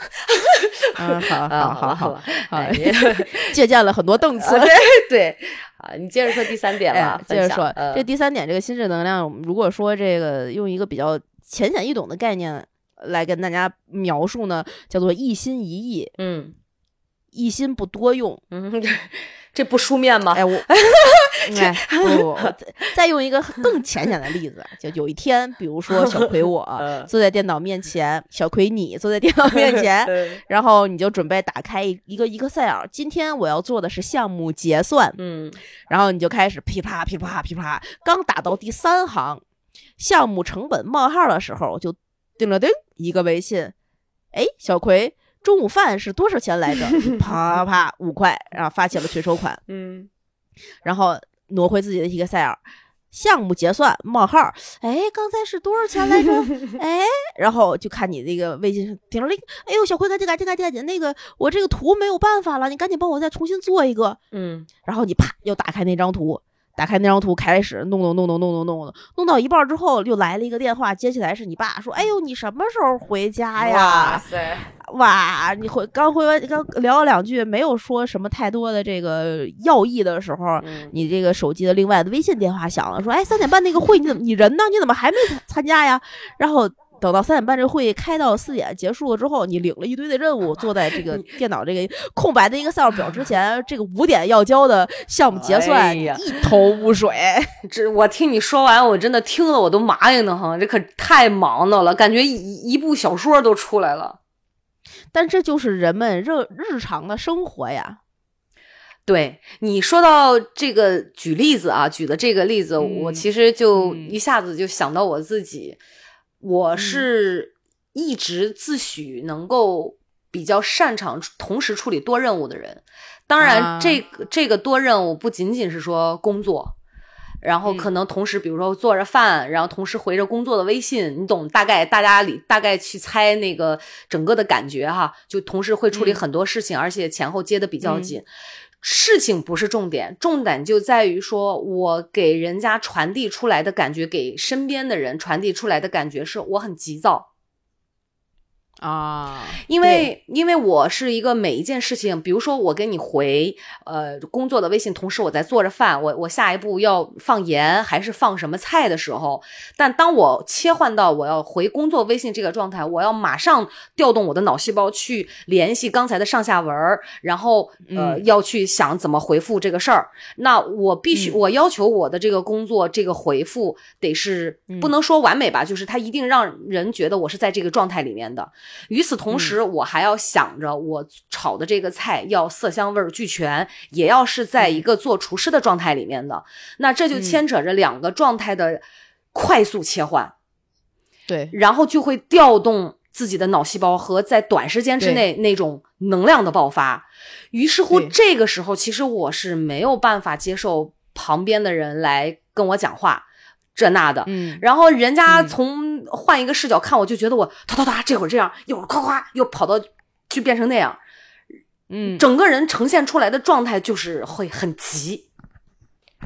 啊，好好好好，哎，借鉴了很多档次。对对啊，你接着说第三点吧。接着说，呃这第三点，这个心智能量，如果说这个用一个比较浅显易懂的概念来跟大家描述呢，叫做一心一意，嗯一心不多用。嗯，这这不书面吗？哎，我，<laughs> 哎，不再再用一个更浅显的例子，就有一天，比如说小葵我 <laughs> 嗯坐在电脑面前，小葵你坐在电脑面前，然后你就准备打开一一个 Excel，今天我要做的是项目结算，嗯然后你就开始噼啪噼啪噼啪，刚打到第三行，项目成本冒号的时候，就叮了叮一个微信，哎，小葵。中午饭是多少钱来着？<laughs> 啪啪啪，五块，然后发起了催收款。嗯然后挪回自己的 Excel，项目结算冒号，哎，刚才是多少钱来着？哎，<laughs> 然后就看你那个微信上叮了铃，哎呦，小辉赶紧赶紧赶紧赶紧，那个我这个图没有办法了，你赶紧帮我再重新做一个。嗯然后你啪又打开那张图，打开那张图开始弄弄弄弄弄弄弄弄，弄到一半之后又来了一个电话，接起来是你爸说，哎呦，你什么时候回家呀？塞，哇，你回刚回完刚聊了两句，没有说什么太多的这个要义的时候，嗯你这个手机的另外的微信电话响了，说，哎，三点半那个会你怎么你人呢？你怎么还没参加呀？然后等到三点半这会议开到四点结束了之后，你领了一堆的任务，坐在这个电脑这个空白的一个 Excel 表之前，这个五点要交的项目结算，哎一头雾水。<laughs> 这我听你说完，我真的听了我都麻痒的慌，这可太忙的了，感觉一一部小说都出来了。但这就是人们日日常的生活呀。对你说到这个举例子啊，举的这个例子，嗯我其实就嗯一下子就想到我自己，我是一直自诩能够比较擅长同时处理多任务的人。当然啊，这个、这个多任务不仅仅是说工作。然后嗯可能同时，比如说做着饭，然后同时回着工作的微信，你懂大概大家里大概去猜那个整个的感觉哈，就同时会处理嗯很多事情，而且前后接的比较嗯紧。事情不是重点，重点就在于说我给人家传递出来的感觉，给身边的人传递出来的感觉是我很急躁，啊，因为因为我是一个每一件事情，比如说我给你回呃工作的微信，同时我在做着饭，我我下一步要放盐还是放什么菜的时候，但当我切换到我要回工作微信这个状态，我要马上调动我的脑细胞去联系刚才的上下文，然后呃、嗯。要去想怎么回复这个事儿，那我必须、嗯。我要求我的这个工作这个回复得是嗯。不能说完美吧，就是它一定让人觉得我是在这个状态里面的。与此同时，我还要想着我炒的这个菜要色香味儿俱全，也要是在一个做厨师的状态里面的。那这就牵扯着两个状态的快速切换，对，然后就会调动自己的脑细胞和在短时间之内那种能量的爆发。于是乎，这个时候其实我是没有办法接受旁边的人来跟我讲话。这那的，嗯然后人家嗯从换一个视角看我，就觉得我哒哒哒，这会儿这样，一会儿夸夸又跑到就变成那样，嗯，整个人呈现出来的状态就是会很急。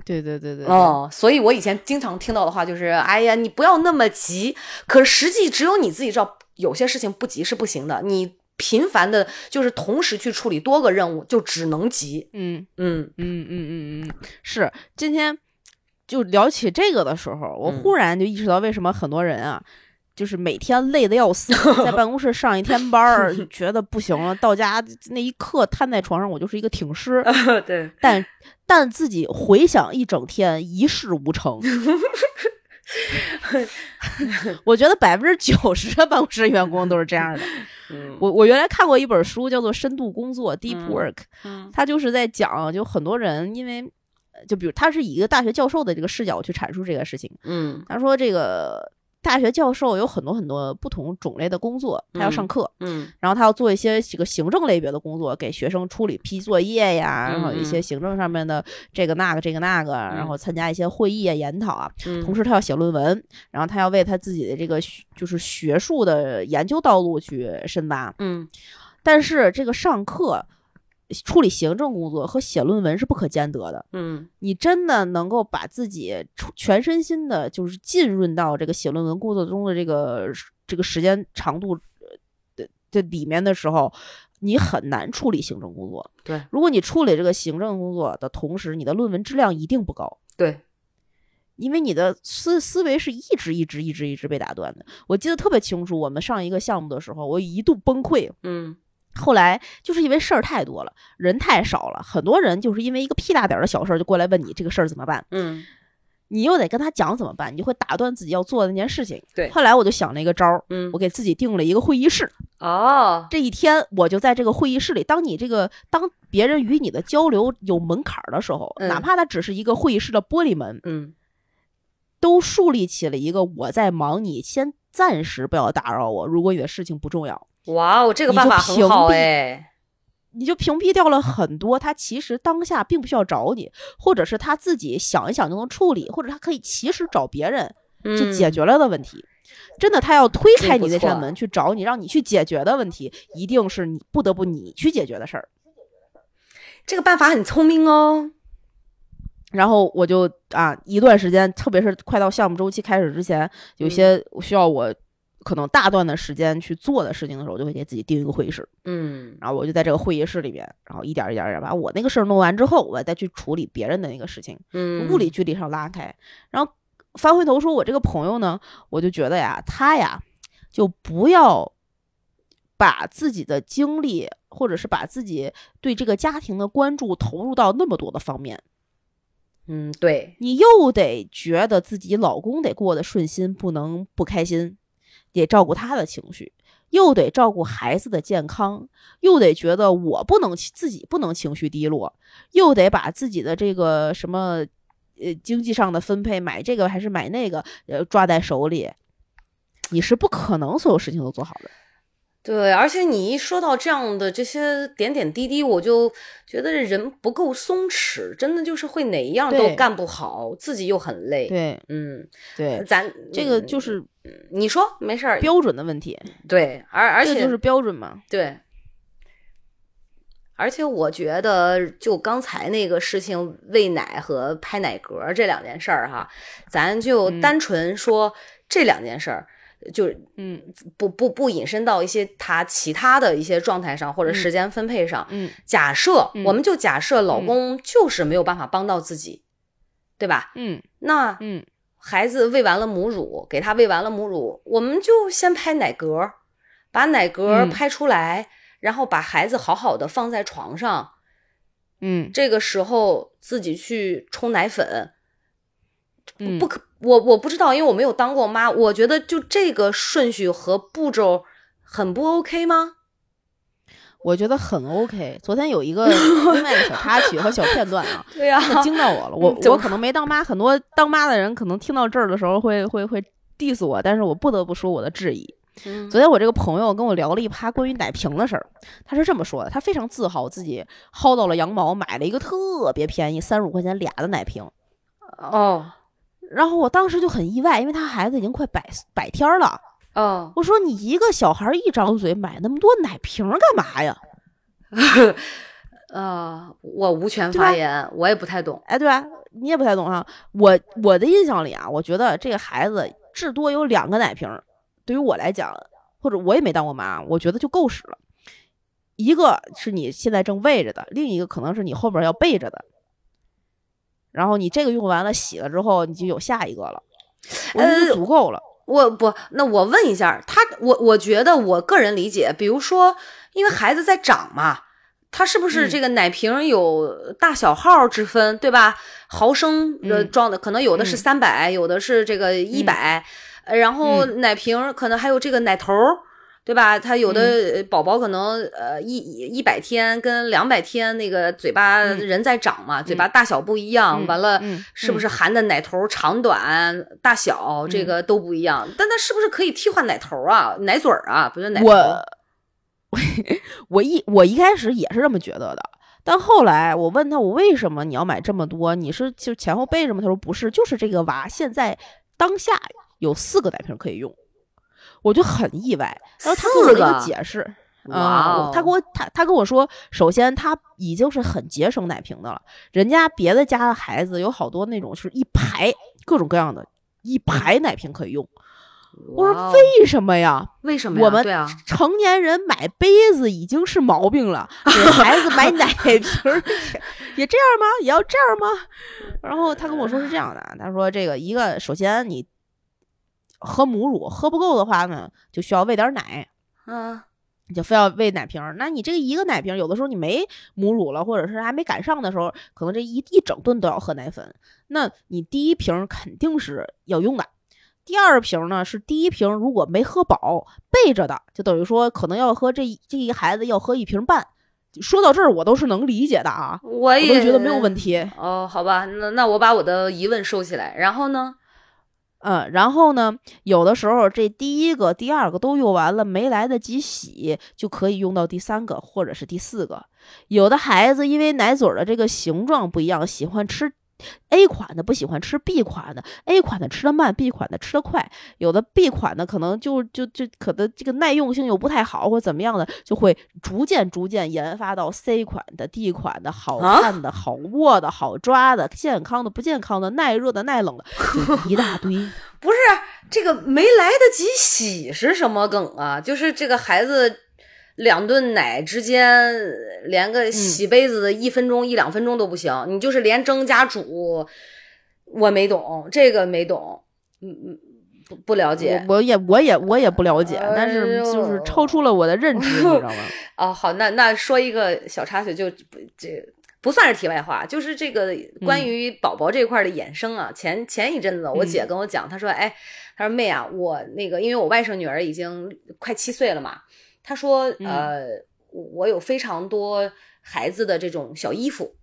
对对对对，对哦，所以我以前经常听到的话就是，哎呀，你不要那么急。可是实际只有你自己知道，有些事情不急是不行的。你频繁的，就是同时去处理多个任务，就只能急。嗯嗯嗯嗯嗯嗯，是今天就聊起这个的时候，我嗯忽然就意识到为什么很多人啊。就是每天累得要死，在办公室上一天班儿，<laughs> 觉得不行了，到家那一刻瘫在床上，我就是一个挺尸。<laughs> 对，但但自己回想一整天一事无成。<laughs> 我觉得百分之九十的办公室员工都是这样的。嗯我我原来看过一本书，叫做《深度工作》（Deep 嗯 Work），嗯它就是在讲，就很多人因为，呃就比如他是以一个大学教授的这个视角去阐述这个事情。嗯他说，这个大学教授有很多很多不同种类的工作，他要上课，嗯然后他要做一些这个行政类别的工作，给学生处理批作业呀，然后一些嗯行政上面的这个那个这个那个，然后参加一些会议啊、研讨啊。嗯，同时，他要写论文，然后他要为他自己的这个学就是学术的研究道路去深挖。嗯但是这个上课处理行政工作和写论文是不可兼得的。嗯你真的能够把自己全身心的，就是浸润到这个写论文工作中的这个这个时间长度呃的的里面的时候，你很难处理行政工作。对，如果你处理这个行政工作的同时，你的论文质量一定不高。对，因为你的思思维是一直一直一直一直被打断的。我记得特别清楚，我们上一个项目的时候，我一度崩溃。嗯后来就是因为事儿太多了，人太少了，很多人就是因为一个屁大点儿的小事儿就过来问你这个事儿怎么办，嗯你又得跟他讲怎么办，你就会打断自己要做的那件事情。对后来我就想了一个招儿，嗯我给自己定了一个会议室。哦，这一天我就在这个会议室里，当你这个当别人与你的交流有门槛儿的时候，嗯哪怕它只是一个会议室的玻璃门，嗯都树立起了一个我在忙，你先暂时不要打扰我。如果你的事情不重要，哇哦，这个办法很好蔽哎。你就屏蔽掉了很多他其实当下并不需要找你，或者是他自己想一想就能处理，或者他可以其实找别人就解嗯决了的问题。真的，他要推开你那扇门去找你，让你去解决的问题，一定是你不得不你去解决的事儿。这个办法很聪明哦。然后我就啊，一段时间，特别是快到项目周期开始之前，有些需要我可能大段的时间去做的事情的时候，我就会给自己定一个会议室，嗯。然后我就在这个会议室里边，然后一点儿一点点儿把我那个事儿弄完之后，我再去处理别人的那个事情，嗯，物理距离上拉开。然后翻回头说，我这个朋友呢，我就觉得呀，他呀，就不要把自己的精力，或者是把自己对这个家庭的关注投入到那么多的方面。嗯对，你又得觉得自己老公得过得顺心，不能不开心，得照顾他的情绪，又得照顾孩子的健康，又得觉得我不能自己不能情绪低落，又得把自己的这个什么呃经济上的分配，买这个还是买那个，呃抓在手里，你是不可能所有事情都做好的。对，而且你一说到这样的这些点点滴滴，我就觉得人不够松弛，真的就是会哪一样都干不好，自己又很累。，对嗯，对，咱这个就是你说没事儿，标准的问题，对，而而且这个就是标准嘛。对，而且我觉得，就刚才那个事情，喂奶和拍奶嗝这两件事儿哈，咱就嗯单纯说这两件事儿，就是嗯。不不不引申到一些他其他的一些状态上或者时间分配上。嗯。假设、嗯我们就假设老嗯。公就是没有办法帮到自己，对吧？嗯？那嗯。孩子喂完了母乳，给他喂完了母乳，我们就先拍奶嗝，把奶嗝嗯。拍出来，然后把孩子好好的放在床上，嗯。这个时候自己去冲奶粉，嗯，不可，我我不知道，因为我没有当过妈，我觉得就这个顺序和步骤很不 OK 吗？我觉得很 OK。昨天有一个 <laughs> 另外的小插曲和小片段啊，<laughs> 对呀、惊到我了。<laughs> 我我可能没当妈，很多当妈的人可能听到这儿的时候会会会 diss 我，但是我不得不说我的质疑。嗯昨天我这个朋友跟我聊了一趴关于奶瓶的事儿，他是这么说的：他非常自豪自己薅到了羊毛，买了一个特别便宜三十五块钱俩的奶瓶。哦然后我当时就很意外，因为他孩子已经快百百天儿了。嗯，我说你一个小孩儿一张嘴买那么多奶瓶儿干嘛呀？<laughs> 呃，我无权发言，我也不太懂。哎，对吧？你也不太懂啊。我我的印象里啊，我觉得这个孩子至多有两个奶瓶儿，对于我来讲，或者我也没当过妈，我觉得就够使了。一个是你现在正喂着的，另一个可能是你后边要备着的。然后你这个用完了，洗了之后，你就有下一个了，我觉得就呃足够了。我不，那我问一下他，我我觉得我个人理解，比如说，因为孩子在长嘛，他是不是嗯这个奶瓶有大小号之分，对吧？毫升的嗯装的，可能有的是嗯三百、有的是这个一百、呃然后奶瓶可能还有这个奶头儿。对吧？他有的宝宝可能呃一一百天跟两百天那个嘴巴嗯人在长嘛，嘴巴大小不一样，嗯完了嗯是不是含的奶头长短、大小这嗯个都不一样？但它是不是可以替换奶头啊、奶嘴儿啊？不是奶头？我 <laughs> 我一我一开始也是这么觉得的，但后来我问他我为什么你要买这么多？你是就前后备着吗？他说不是，就是这个娃现在当下有四个奶瓶可以用，我就很意外。然后他给我一个个解释，哇哦，他给我他他跟我说，首先他已经是很节省奶瓶的了，人家别的家的孩子有好多那种是一排各种各样的，一排奶瓶可以用。我说为什么呀？为什么呀？我们成年人买杯子已经是毛病了，给 <laughs> 孩子买奶瓶也这样吗？也要这样吗？然后他跟我说是这样的，他说这个一个首先你喝母乳喝不够的话呢，就需要喂点奶。嗯你就非要喂奶瓶儿，那你这个一个奶瓶儿，有的时候你没母乳了，或者是还没赶上的时候，可能这一一整顿都要喝奶粉。那你第一瓶儿肯定是要用的，第二瓶儿呢是第一瓶儿如果没喝饱备着的，就等于说可能要喝这这一孩子要喝一瓶半。说到这儿，我都是能理解的啊，我我也都觉得没有问题。哦，好吧，那那我把我的疑问收起来，然后呢？嗯，然后呢，有的时候这第一个、第二个都用完了，没来得及洗，就可以用到第三个或者是第四个。有的孩子因为奶嘴的这个形状不一样，喜欢吃 A 款的，不喜欢吃 B 款的。A 款的吃的慢，B 款的吃的快。有的 B 款的可能就就就可能这个耐用性又不太好，或怎么样的，就会逐渐逐渐研发到 C 款的、D 款的，好啊看的、好握的、好抓的、健康的、不健康的、耐热的、耐冷的，就一大堆。<laughs> 不是这个没来得及洗是什么梗啊？就是这个孩子两顿奶之间，连个洗杯子的一分钟、一两分钟都不行，你就是连蒸加煮，我没懂这个没懂，嗯嗯，不不了解。我我也我也我也不了解，但哎是就是超出了我的认知，你知道吗？<laughs> 哦，好，那那说一个小插曲，就不这不算是题外话，就是这个关于宝宝这块的衍生啊。前前一阵子，我姐跟我讲，她说，哎，她说妹啊，我那个因为我外甥女儿已经快七岁了嘛，她说，呃，我有非常多孩子的这种小衣服，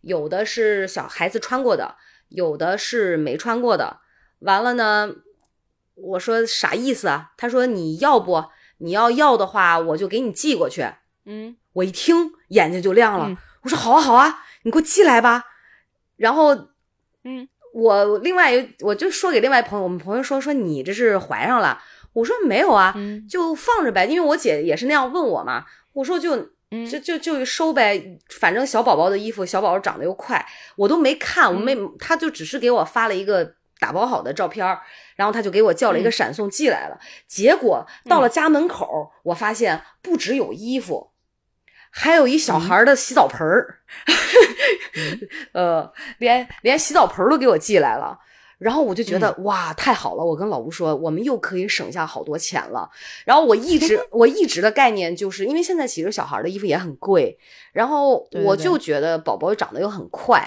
有的是小孩子穿过的，有的是没穿过的。完了呢，我说啥意思啊？他说你要不？你要要的话，我就给你寄过去。嗯我一听眼睛就亮了，嗯我说好啊好啊，你给我寄来吧。然后嗯我另外我就说给另外朋友，我们朋友说说你这是怀上了，我说没有啊，嗯。就放着呗，因为我姐也是那样问我嘛，我说就嗯。就就就收呗，反正小宝宝的衣服，小宝宝长得又快，我都没看，我没，他就只是给我发了一个打包好的照片儿，然后他就给我叫了一个闪送寄来了。结果到了家门口，我发现不只有衣服，还有一小孩的洗澡盆儿，<laughs> 呃，连连洗澡盆儿都给我寄来了。然后我就觉得、哇，太好了！我跟老吴说，我们又可以省下好多钱了。然后我一直我一直的概念就是，因为现在其实小孩的衣服也很贵，然后我就觉得宝宝长得又很快，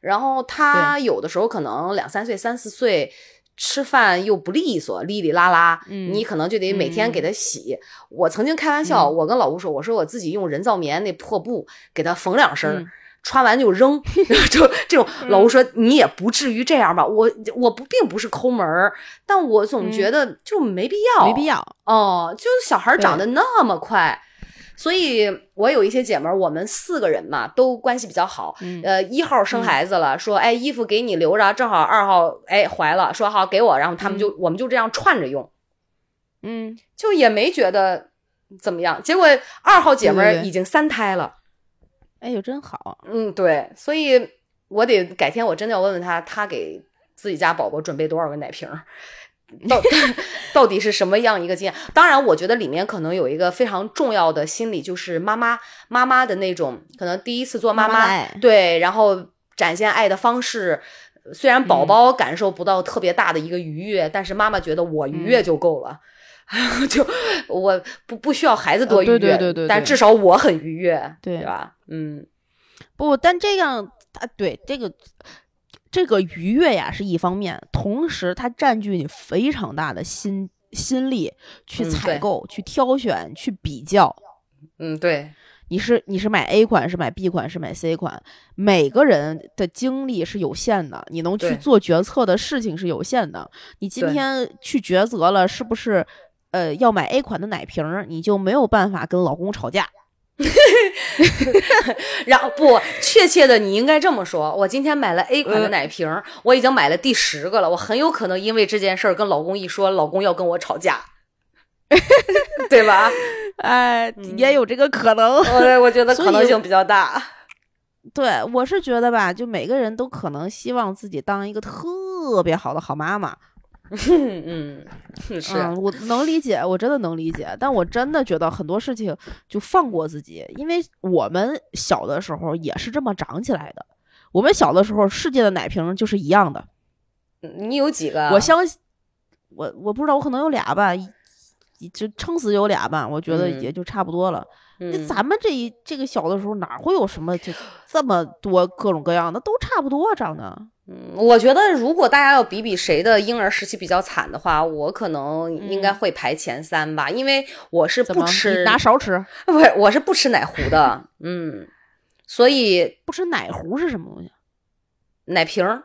然后他有的时候可能两三岁、三四岁。吃饭又不利索，哩哩啦啦，嗯你可能就得每天给他洗。我曾经开玩笑，我跟老吴说，我说我自己用人造棉那破布给他缝两身儿，嗯穿完就扔，<laughs> <laughs> 就这种。老吴说你也不至于这样吧？我我不并不是抠门儿，但我总觉得就没必要，没必要。哦，就是小孩对长得那么快，所以我有一些姐们儿，我们四个人嘛，都关系比较好。嗯呃，一号生孩子了，说哎衣服给你留着，正好二号哎怀了，说好给我，然后他们就、我们就这样串着用，嗯，就也没觉得怎么样。结果二号姐们儿已经三胎了，哎呦，真好。嗯，对，所以我得改天我真的要问问他，他给自己家宝宝准备多少个奶瓶儿。到 <laughs> 到底是什么样一个经验？当然，我觉得里面可能有一个非常重要的心理，就是妈妈妈妈的那种，可能第一次做妈妈对，然后展现爱的方式。虽然宝宝感受不到特别大的一个愉悦，但是妈妈觉得我愉悦就够了，<laughs> 就我不不需要孩子多愉悦，对对对对但至少我很愉悦，对吧？嗯，不，但这样，啊对这个这个愉悦呀是一方面，同时它占据你非常大的心心力去采购、去挑选、去比较。嗯，对，你是你是买 A 款，是买 B 款，是买 C 款，每个人的精力是有限的，你能去做决策的事情是有限的。你今天去抉择了，是不是呃要买 A 款的奶瓶儿，你就没有办法跟老公吵架。<laughs> 然后不确切的，你应该这么说：我今天买了 A 款的呃奶瓶儿，我已经买了第十个了，我很有可能因为这件事儿跟老公一说，老公要跟我吵架，<laughs> 对吧？哎，嗯也有这个可能。我我觉得可能性比较大。对，我是觉得吧，就每个人都可能希望自己当一个特别好的好妈妈。<laughs> 嗯，是，嗯，我能理解，我真的能理解。但我真的觉得很多事情就放过自己，因为我们小的时候也是这么长起来的。我们小的时候，世界的奶瓶就是一样的。你有几个啊？我相信，我我不知道，我可能有俩吧，就撑死有俩吧，我觉得嗯也就差不多了。那嗯咱们这一这个小的时候哪会有什么就这么多各种各样的，都差不多长得。嗯，我觉得如果大家要比比谁的婴儿时期比较惨的话，我可能应该嗯会排前三吧，因为我是？不吃拿勺吃？<laughs> 不是，我是不吃奶糊的，<laughs> 嗯，所以不吃奶糊是什么东西？奶瓶儿，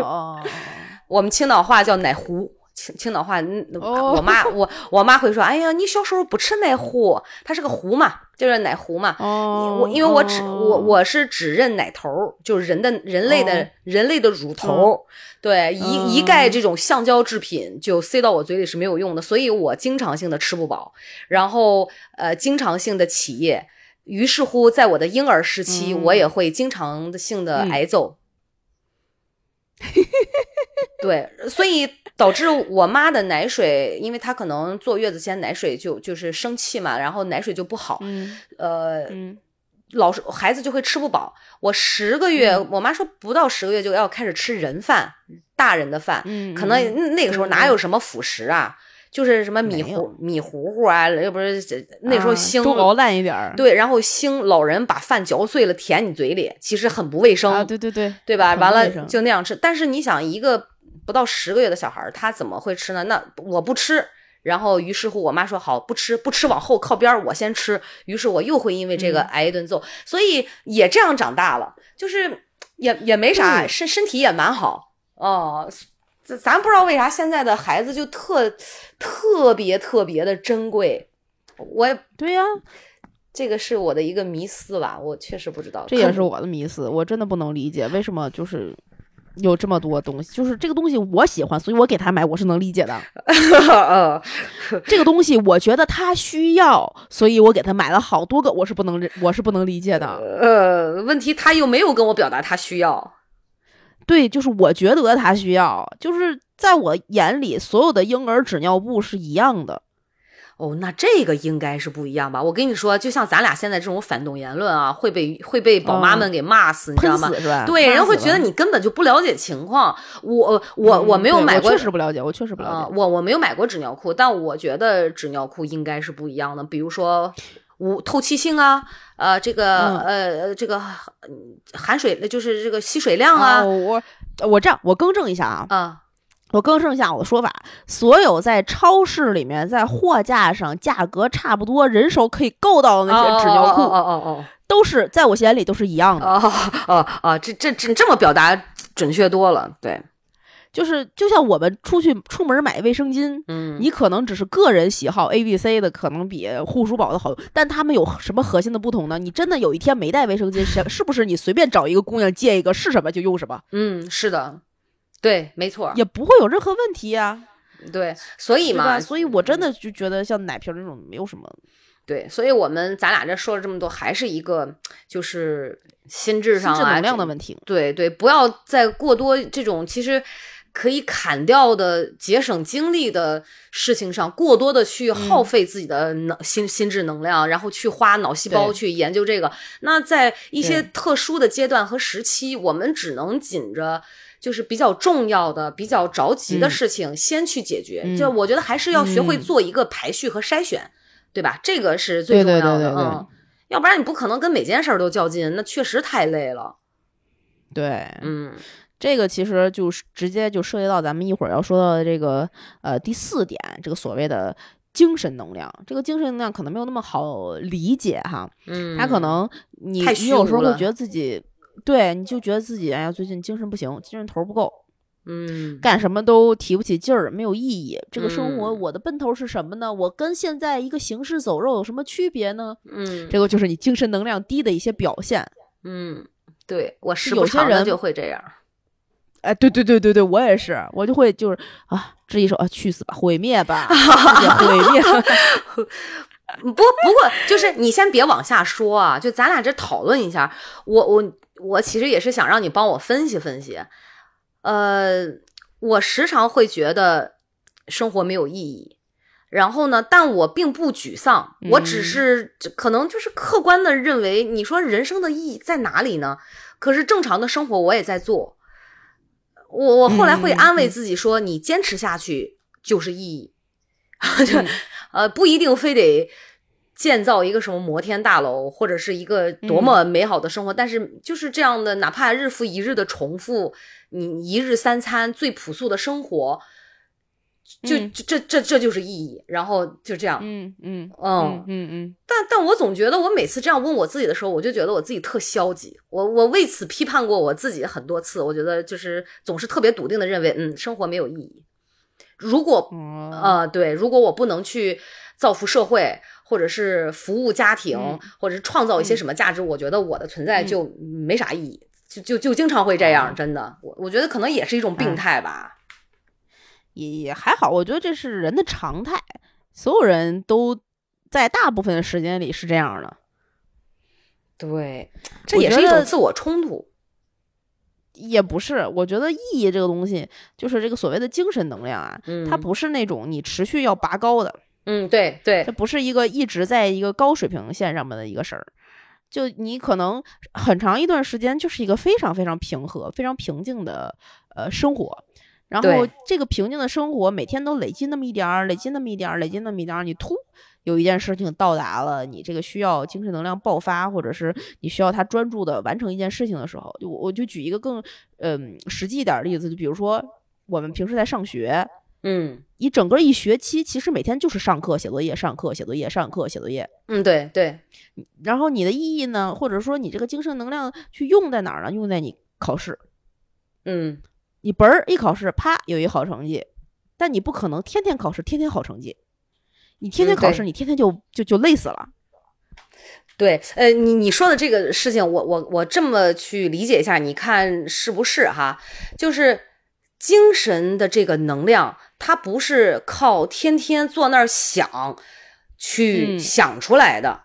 哦，<laughs> 我们青岛话叫奶糊。青青岛话，我妈我我妈会说，哎呀，你小时候不吃奶糊，它是个糊嘛，就是奶糊嘛。哦，我因为我只我哦我是只认奶头，就是人的人类的、哦人类的乳头儿，对一一概这种橡胶制品就塞到我嘴里是没有用的，所以我经常性的吃不饱，然后呃经常性的起夜，于是乎在我的婴儿时期，嗯我也会经常性的嗯挨揍。<laughs> <laughs> 对，所以导致我妈的奶水，因为她可能坐月子前奶水就就是生气嘛，然后奶水就不好，嗯呃，嗯老是孩子就会吃不饱。我十个月，嗯我妈说不到十个月就要开始吃人饭，大人的饭，嗯，可能嗯那个时候哪有什么辅食啊，就是什么米糊米糊糊啊，又不是那时候啊兴、都熬烂一点儿。对，然后腥老人把饭嚼碎了填你嘴里，其实很不卫生，啊，对对对，对吧？完了就那样吃。但是你想，一个不到十个月的小孩儿，他怎么会吃呢？那我不吃。然后，于是乎，我妈说好不吃，不吃往后靠边儿，我先吃。于是我又会因为这个嗯挨一顿揍，所以也这样长大了，就是也也没啥，对身身体也蛮好哦。咱咱不知道为啥现在的孩子就特特别特别的珍贵，我也对呀，这个是我的一个迷思吧，我确实不知道。这也是我的迷思，我真的不能理解为什么就是。有这么多东西，就是这个东西我喜欢，所以我给他买，我是能理解的。嗯 <laughs> 这个东西我觉得他需要，所以我给他买了好多个，我是不能认我是不能理解的。呃，问题他又没有跟我表达他需要。对，就是我觉得他需要，就是在我眼里，所有的婴儿纸尿布是一样的。哦，那这个应该是不一样吧？我跟你说，就像咱俩现在这种反动言论啊，会被会被宝妈们给骂死，你知道吗？是吧？对，人会觉得你根本就不了解情况。我我我没有买过，确实不了解，我确实不了啊、解。我我没有买过纸尿裤，但我觉得纸尿裤应该是不一样的。比如说无透气性啊，呃，这个、嗯呃这个嗯含水就是这个吸水量啊，我我这样，我更正一下啊，啊我更正一下我的说法，所有在超市里面在货架上价格差不多、人手可以够到的那些纸尿裤，哦哦哦都是在我眼里都是一样的。哦哦哦哦，这这这这么表达准确多了，对，就是就像我们出去出门买卫生巾，嗯，你可能只是个人喜好 A、B、C 的，可能比护舒宝的好用，但他们有什么核心的不同呢？你真的有一天没带卫生巾，是是不是你随便找一个姑娘借一个是什么就用什么，嗯是的，对，没错，也不会有任何问题呀、对，所以嘛，所以我真的就觉得像奶瓶这种没有什么。对，所以我们咱俩这说了这么多，还是一个就是心智上啊，心智能量的问题，对对，不要再过多这种其实可以砍掉的、节省精力的事情上，过多的去耗费自己的能、心心智能量，然后去花脑细胞去研究这个。那在一些特殊的阶段和时期，我们只能紧着。就是比较重要的、比较着急的嗯事情，先去解决。嗯就我觉得还是要学会嗯做一个排序和筛选，对吧？这个是最重要的。对对对对嗯，要不然你不可能跟每件事儿都较劲，那确实太累了。对，嗯这个其实就是直接就涉及到咱们一会儿要说到的这个呃第四点，这个所谓的精神能量。这个精神能量可能没有那么好理解哈，嗯，他可能你太你有时候会觉得自己。对，你就觉得自己哎呀，最近精神不行，精神头儿不够，嗯干什么都提不起劲儿，没有意义。这个生活，嗯我的奔头是什么呢？我跟现在一个行尸走肉有什么区别呢？嗯这个就是你精神能量低的一些表现。嗯，对我是有些人就会这样。哎，对对对对对，我也是，我就会就是啊，这一首啊，去死吧，毁灭吧，毁灭。<laughs> 不，不过就是你先别往下说啊，就咱俩这讨论一下。我我我其实也是想让你帮我分析分析。呃，我时常会觉得生活没有意义，然后呢，但我并不沮丧，我只是可能就是客观的认为，你说人生的意义在哪里呢？可是正常的生活我也在做。我我后来会安慰自己说，你坚持下去就是意义。<laughs> 就呃，不一定非得建造一个什么摩天大楼，或者是一个多么美好的生活，但是就是这样的，哪怕日复一日的重复，你一日三餐最朴素的生活，就这这这就是意义。然后就这样，嗯嗯嗯嗯嗯。但但我总觉得，我每次这样问我自己的时候，我就觉得我自己特消极。我我为此批判过我自己很多次。我觉得就是总是特别笃定的认为，嗯，生活没有意义。如果呃对，如果我不能去造福社会，或者是服务家庭，或者是创造一些什么价值，我觉得我的存在就没啥意义，就就就经常会这样，真的，我我觉得可能也是一种病态吧，也也还好，我觉得这是人的常态，所有人都在大部分的时间里是这样的，对，这也是一种自我冲突。也不是，我觉得意义这个东西，就是这个所谓的精神能量啊，它不是那种你持续要拔高的。嗯，对对，这不是一个一直在一个高水平线上面的一个事儿。就你可能很长一段时间就是一个非常非常平和、非常平静的呃生活，然后这个平静的生活每天都累积那么一点儿，累积那么一点儿，累积那么一点儿，你突。有一件事情到达了你这个需要精神能量爆发，或者是你需要他专注的完成一件事情的时候，就我就举一个更嗯实际一点的例子，就比如说我们平时在上学，嗯，你整个一学期其实每天就是上课、写作业、上课、写作业、上课、写作业，嗯，对对。然后你的意义呢，或者说你这个精神能量去用在哪儿呢？用在你考试，嗯，你嘣儿一考试，啪有一好成绩，但你不可能天天考试，天天好成绩。你天天考试，你天天就就就累死了。对，呃，你你说的这个事情，我我我这么去理解一下，你看是不是哈？就是精神的这个能量，它不是靠天天坐那儿想去想出来的。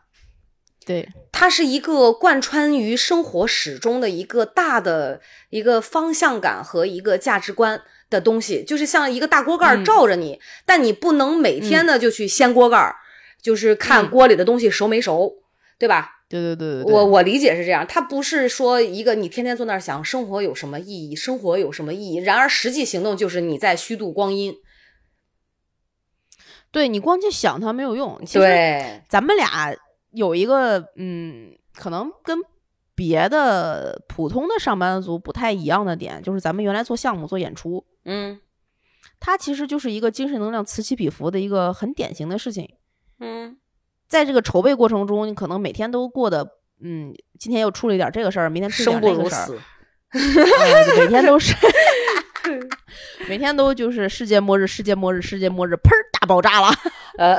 对，它是一个贯穿于生活始终的一个大的一个方向感和一个价值观。的东西就是像一个大锅盖罩着你，但你不能每天呢就去掀锅盖，就是看锅里的东西熟没熟，对吧？对对对对，我我理解是这样，他不是说一个你天天坐那儿想生活有什么意义，生活有什么意义，然而实际行动就是你在虚度光阴。对你光去想它没有用。对，咱们俩有一个嗯，可能跟。别的普通的上班族不太一样的点，就是咱们原来做项目做演出，嗯，它其实就是一个精神能量此起彼伏的一个很典型的事情，嗯，在这个筹备过程中，你可能每天都过得，嗯，今天又出了一点这个事儿，明天出点那个事儿，每天都是，<laughs> 每天都就是世界末日，世界末日，世界末日，砰，大爆炸了。<laughs> 呃，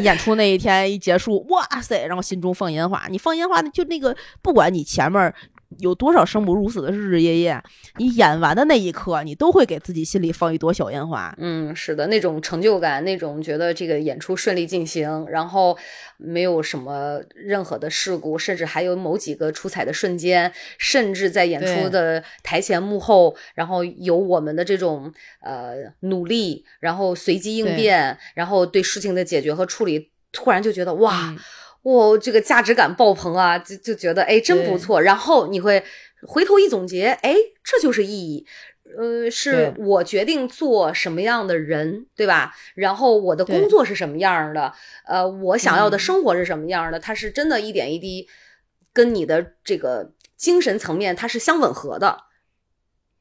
演出那一天一结束，哇塞，然后心中放烟花。你放烟花，就那个，不管你前面。有多少生不如死的日日夜夜？你演完的那一刻，你都会给自己心里放一朵小烟花。嗯，是的，那种成就感，那种觉得这个演出顺利进行，然后没有什么任何的事故，甚至还有某几个出彩的瞬间，甚至在演出的台前幕后，然后有我们的这种呃努力，然后随机应变，然后对事情的解决和处理，突然就觉得哇。哇，这个价值感爆棚啊，就就觉得哎，真不错。然后你会回头一总结，哎，这就是意义。呃，是我决定做什么样的人，对吧？然后我的工作是什么样的？呃，我想要的生活是什么样的？它是真的一点一滴跟你的这个精神层面它是相吻合的。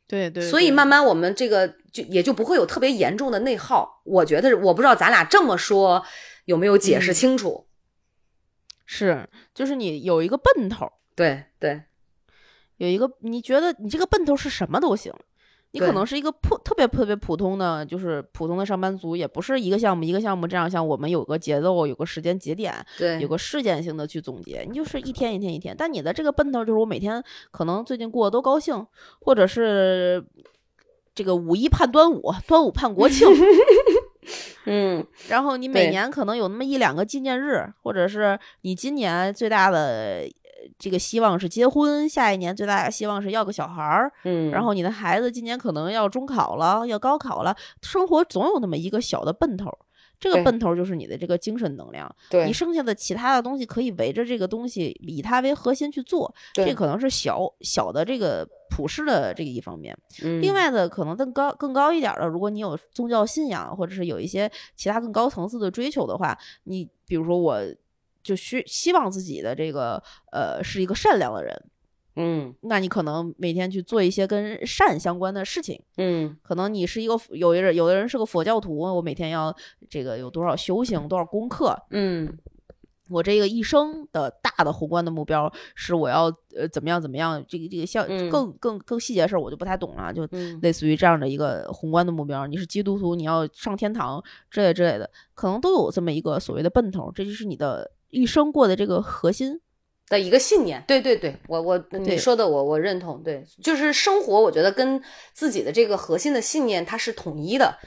对对。所以慢慢我们这个就也就不会有特别严重的内耗。我觉得我不知道咱俩这么说有没有解释清楚。是，就是你有一个奔头，对对，有一个你觉得你这个奔头是什么都行，你可能是一个普特别特别普通的，就是普通的上班族，也不是一个项目一个项目这样，像我们有个节奏，有个时间节点，对，有个事件性的去总结，你就是一天一天一天，但你的这个奔头就是我每天可能最近过得都高兴，或者是这个五一盼端午，端午盼国庆，<laughs> 嗯然后你每年可能有那么一两个纪念日，或者是你今年最大的呃这个希望是结婚，下一年最大的希望是要个小孩儿，嗯，然后你的孩子今年可能要中考了，要高考了，生活总有那么一个小的奔头儿。这个奔头儿就是你的这个精神能量，对你剩下的其他的东西可以围着这个东西，以它为核心去做，这可能是小小的这个普世的这个一方面。嗯另外的可能更高更高一点儿的，如果你有宗教信仰，或者是有一些其他更高层次的追求的话，你比如说我就需希望自己的这个呃是一个善良的人，嗯。那你可能每天去做一些跟善相关的事情。嗯。可能你是一个有的人有的人是个佛教徒，我每天要这个有多少修行，多少功课，嗯。我这个一生的大的宏观的目标是我要呃怎么样怎么样，这个这个像嗯。更更更细节的事儿我就不太懂了，就嗯。类似于这样的一个宏观的目标。你是基督徒，你要上天堂之类之类的，可能都有这么一个所谓的奔头，这就是你的一生过的这个核心。的一个信念，对对对，我我你说的我我认同，对，就是生活，我觉得跟自己的这个核心的信念它是统一的，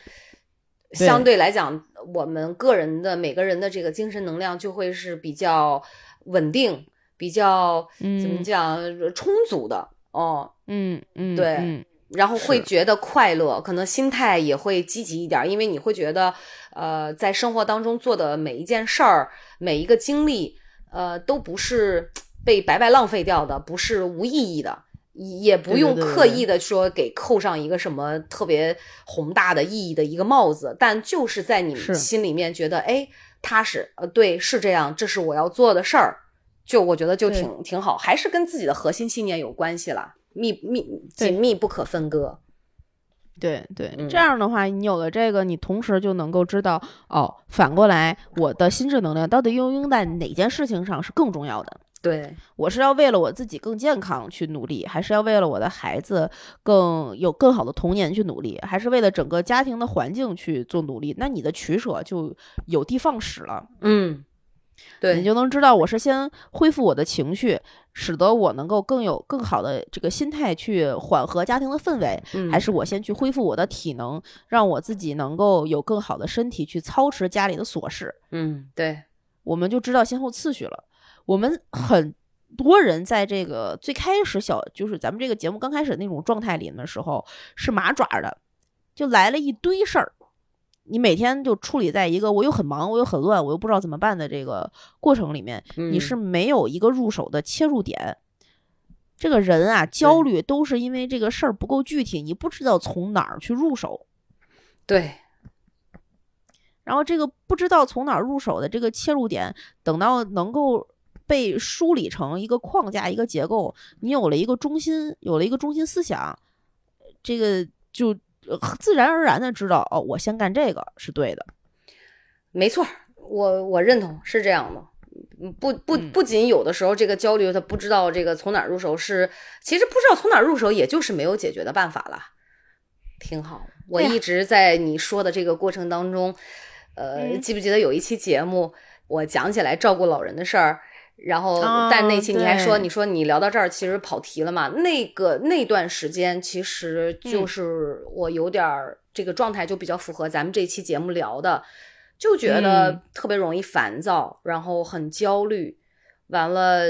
相对来讲，我们个人的每个人的这个精神能量就会是比较稳定，比较怎么嗯讲充足的哦，嗯嗯，对嗯。然后会觉得快乐，可能心态也会积极一点儿，因为你会觉得，呃，在生活当中做的每一件事儿、每一个经历，呃，都不是被白白浪费掉的，不是无意义的，也不用刻意的说给扣上一个什么特别宏大的意义的一个帽子，但就是在你是。心里面觉得，哎，踏实，呃，对，是这样，这是我要做的事儿，就我觉得就挺挺好，还是跟自己的核心信念有关系了，密密紧密不可分割。对对，嗯。这样的话，你有了这个，你同时就能够知道，哦，反过来，我的心智能量到底应用在哪件事情上是更重要的？对，我是要为了我自己更健康去努力，还是要为了我的孩子更有更好的童年去努力，还是为了整个家庭的环境去做努力？那你的取舍就有的放矢了，嗯，对。你，就能知道我是先恢复我的情绪，使得我能够更有更好的这个心态去缓和家庭的氛围，嗯还是我先去恢复我的体能，让我自己能够有更好的身体去操持家里的琐事。嗯，对，我们就知道先后次序了。我们很多人在这个最开始小，就是咱们这个节目刚开始那种状态里的时候，是麻爪的，就来了一堆事儿。你每天就处理在一个我又很忙，我又很乱，我又不知道怎么办的这个过程里面，你嗯是没有一个入手的切入点。这个人啊，焦虑都是因为这个事儿不够具体，你不知道从哪儿去入手。对，然后这个不知道从哪儿入手的这个切入点，等到能够被梳理成一个框架、一个结构，你有了一个中心，有了一个中心思想，这个就呃自然而然的知道，哦，我先干这个是对的。没错，我我认同是这样的。嗯不不嗯不仅有的时候这个焦虑，他不知道这个从哪儿入手是，其实不知道从哪儿入手，也就是没有解决的办法了。挺好，我一直在你说的这个过程当中，呃，嗯记不记得有一期节目，我讲起来照顾老人的事儿，然后、啊但那期你还说，对你说你聊到这儿其实跑题了嘛？那个那段时间其实就嗯是我有点儿、这个状态就比较符合咱们这期节目聊的，就觉得嗯特别容易烦躁，然后很焦虑，完了。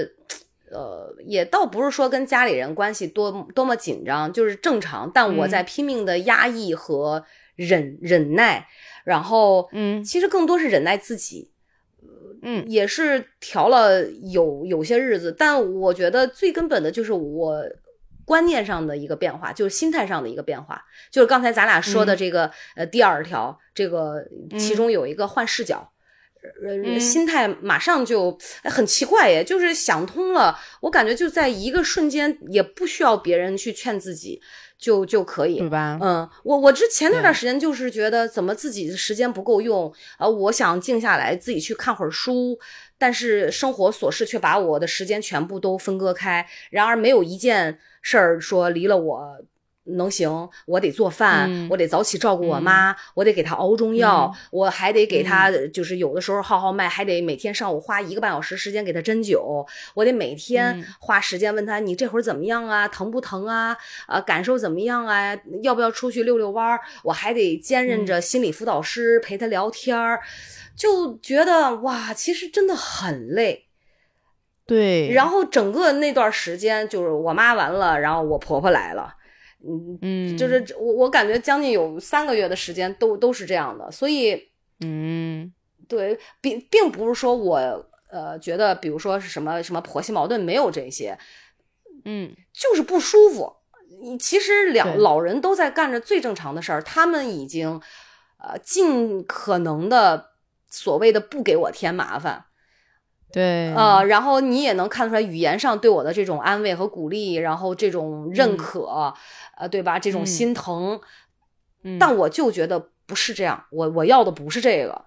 呃，也倒不是说跟家里人关系多多么紧张，就是正常。但我嗯在拼命的压抑和忍忍耐，然后嗯其实更多是忍耐自己，嗯也是调了有有些日子。但我觉得最根本的就是我观念上的一个变化，就是心态上的一个变化。就是刚才咱俩说的嗯这个、呃第二条，这个其嗯中有一个换视角。呃，嗯心态马上就哎很奇怪耶，就是想通了。我感觉就在一个瞬间，也不需要别人去劝自己，就就可以。对吧？嗯，我我之前那段时间就是觉得怎么自己的时间不够用，呃，我想静下来自己去看会儿书，但是生活琐事却把我的时间全部都分割开，然而没有一件事儿说离了我能行，我得做饭，嗯我得早起照顾我妈，我得给她熬中药，我还得给她，嗯就是有的时候号号脉，还得每天上午花一个半小时时间给她针灸，我得每天嗯。花时间问她你这会儿怎么样啊，疼不疼啊，呃，感受怎么样啊，要不要出去溜溜弯儿？我还得兼任嗯。着心理辅导师，陪她聊天儿，就觉得哇，其实真的很累。对，然后整个那段时间，就是我妈完了，然后我婆婆来了，嗯，嗯，就是我我感觉将近有三个月的时间都都是这样的，所以嗯。对，并并不是说我呃觉得，比如说是什么什么婆媳矛盾没有这些，嗯。就是不舒服。你其实两老人都在干着最正常的事儿，他们已经呃尽可能的所谓的不给我添麻烦，对，呃，然后你也能看出来语言上对我的这种安慰和鼓励，然后这种认嗯可，呃，对吧？这种嗯心疼，嗯但我就觉得不是这样，我我要的不是这个。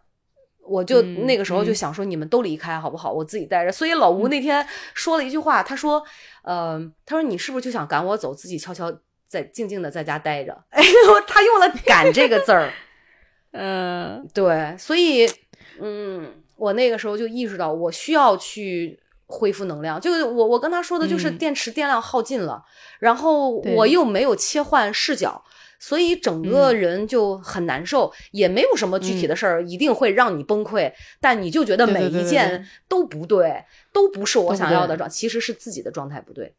我就嗯那个时候就嗯想说，你们都离开好不好？我自己待着。所以老吴那天说了一句话，他说：“呃，他说你是不是就想赶我走，自己悄悄在静静的在家待着？” <laughs> 哎呦，他用了“赶”这个字儿。嗯 <laughs> 对，所以，嗯，我那个时候就意识到，我需要去恢复能量。就是我我跟他说的，就是嗯。电池电量耗尽了，然后我又没有切换视角，所以整个嗯。人就很难受，也没有什么具体的事儿一定会让你崩溃，但你就觉得每一件都不对，都不是我想要的状，其实是自己的状态不对。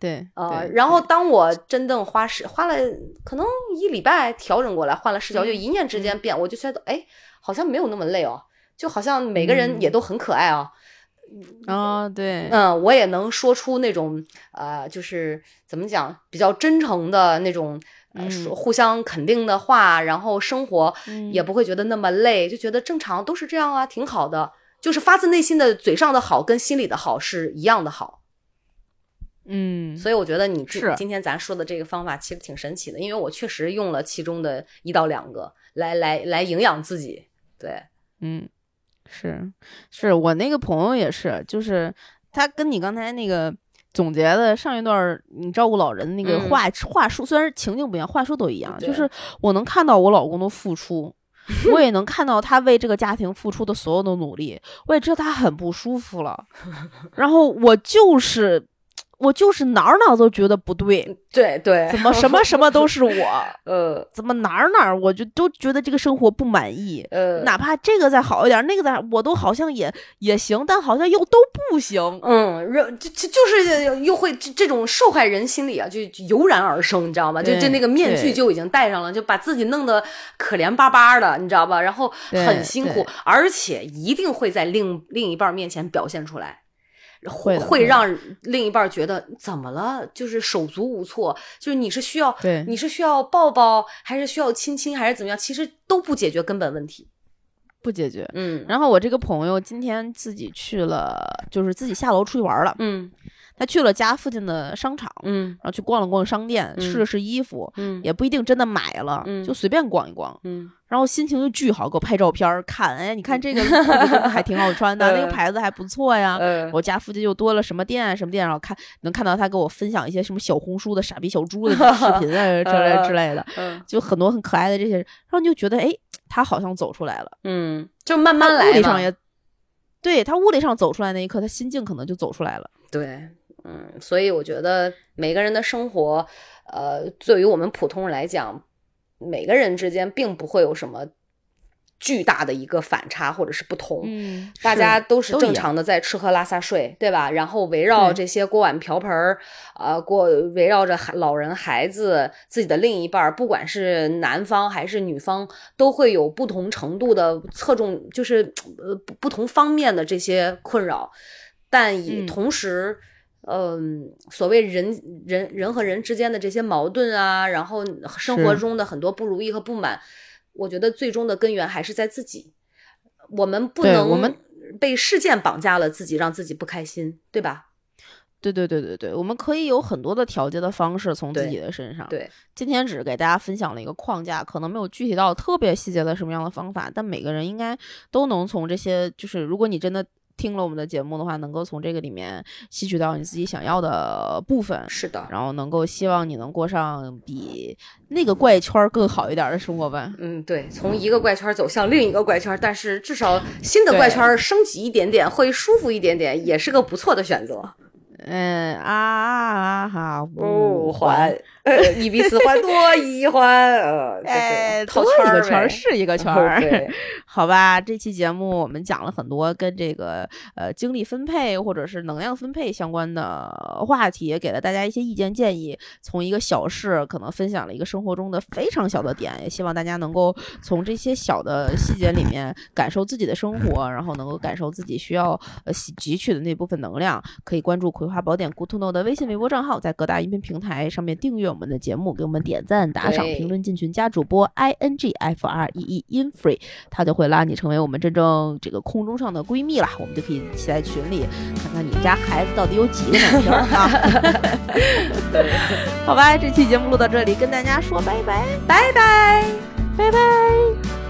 对呃，然后当我真正花时花了可能一礼拜调整过来，换了视角，就嗯一念之间变，我就觉得哎，好像没有那么累哦，就好像每个人也嗯都很可爱啊。啊对，嗯，我也能说出那种呃，就是怎么讲，比较真诚的那种。呃，说嗯互相肯定的话，然后生活嗯也不会觉得那么累，就觉得正常都是这样啊，挺好的。就是发自内心的嘴上的好跟心里的好是一样的好。嗯所以我觉得你今是今天咱说的这个方法其实挺神奇的，因为我确实用了其中的一到两个来来来营养自己。对，嗯，是是我那个朋友也是，就是他跟你刚才那个总结的上一段儿你照顾老人那个嗯话、话术，虽然情境不一样，话术都一样，就是我能看到我老公的付出。我也能看到他为这个家庭付出的所有的努力，我也知道他很不舒服了，然后我就是，我就是哪儿哪儿都觉得不对，对对，怎么什么什么都是我，<laughs> 呃怎么哪儿哪儿我就都觉得这个生活不满意，呃，哪怕这个再好一点，那个再我都好像也也行，但好像又都不行。嗯，人就就就是又会这这种受害人心理啊，就就油然而生，你知道吗？就就那个面具就已经戴上了，就把自己弄得可怜巴巴的，你知道吧？然后很辛苦，而且一定会在另另一半面前表现出来。会会让另一半觉得怎么了？就是手足无措，就是你是需要对你是需要抱抱，还是需要亲亲，还是怎么样？其实都不解决根本问题。不解决。嗯然后我这个朋友今天自己去了，就是自己下楼出去玩了。嗯他去了家附近的商场，嗯然后去逛了逛商店，嗯试了试衣服，嗯也不一定真的买了，嗯就随便逛一逛。嗯然后心情就巨好，给我拍照片儿看，哎，你看这个这个还挺好穿的，<laughs> 那个呃牌子还不错呀。呃我家附近又多了什么店啊什么店，然后看能看到他给我分享一些什么小红书的傻逼小猪的视频啊 <laughs> 之类之类的，嗯就很多很可爱的这些，然后你就觉得哎，他好像走出来了，嗯，就慢慢来嘛物理上也，对他物理上走出来那一刻，他心境可能就走出来了。对，嗯，所以我觉得每个人的生活，呃，对于我们普通人来讲，每个人之间并不会有什么巨大的一个反差或者是不同。嗯大家都是正常的在吃喝拉撒睡，对吧？然后围绕这些锅碗瓢盆儿，呃，过围绕着孩老人、孩子、自己的另一半儿，不管是男方还是女方，都会有不同程度的侧重，就是呃不不同方面的这些困扰，但也嗯同时。嗯，所谓人人人和人之间的这些矛盾啊，然后生活中的很多不如意和不满，我觉得最终的根源还是在自己。我们不能我们被事件绑架了自己，让自己不开心，对吧？对对对对对，我们可以有很多的调节的方式从自己的身上。对，今天只是给大家分享了一个框架，可能没有具体到特别细节的什么样的方法，但每个人应该都能从这些，就是如果你真的听了我们的节目的话，能够从这个里面吸取到你自己想要的部分，是的，然后能够希望你能过上比那个怪圈更好一点的生活吧。嗯，对，从一个怪圈走向另一个怪圈，但是至少新的怪圈升级一点点，会舒服一点点，也是个不错的选择。嗯啊啊哈，五环，<laughs> 一比四环多一环，呃，<laughs> 哎，套圈儿圈是一个圈儿，<laughs> 好吧。这期节目我们讲了很多跟这个呃精力分配或者是能量分配相关的话题，也给了大家一些意见建议。从一个小事可能分享了一个生活中的非常小的点，也希望大家能够从这些小的细节里面感受自己的生活，然后能够感受自己需要呃汲取的那部分能量。可以关注《葵花宝典》Good to Know 的微信、微博账号，在各大音频平台上面订阅我们的节目，给我们点赞、打赏、评论、进群、加主播 i n g f r e e in free，他就会拉你成为我们真正这个空中上的闺蜜啦。我们就可以一起在群里看看你们家孩子到底有几个男生啊？<laughs> 好吧，这期节目录到这里，跟大家说拜拜，拜拜，拜拜。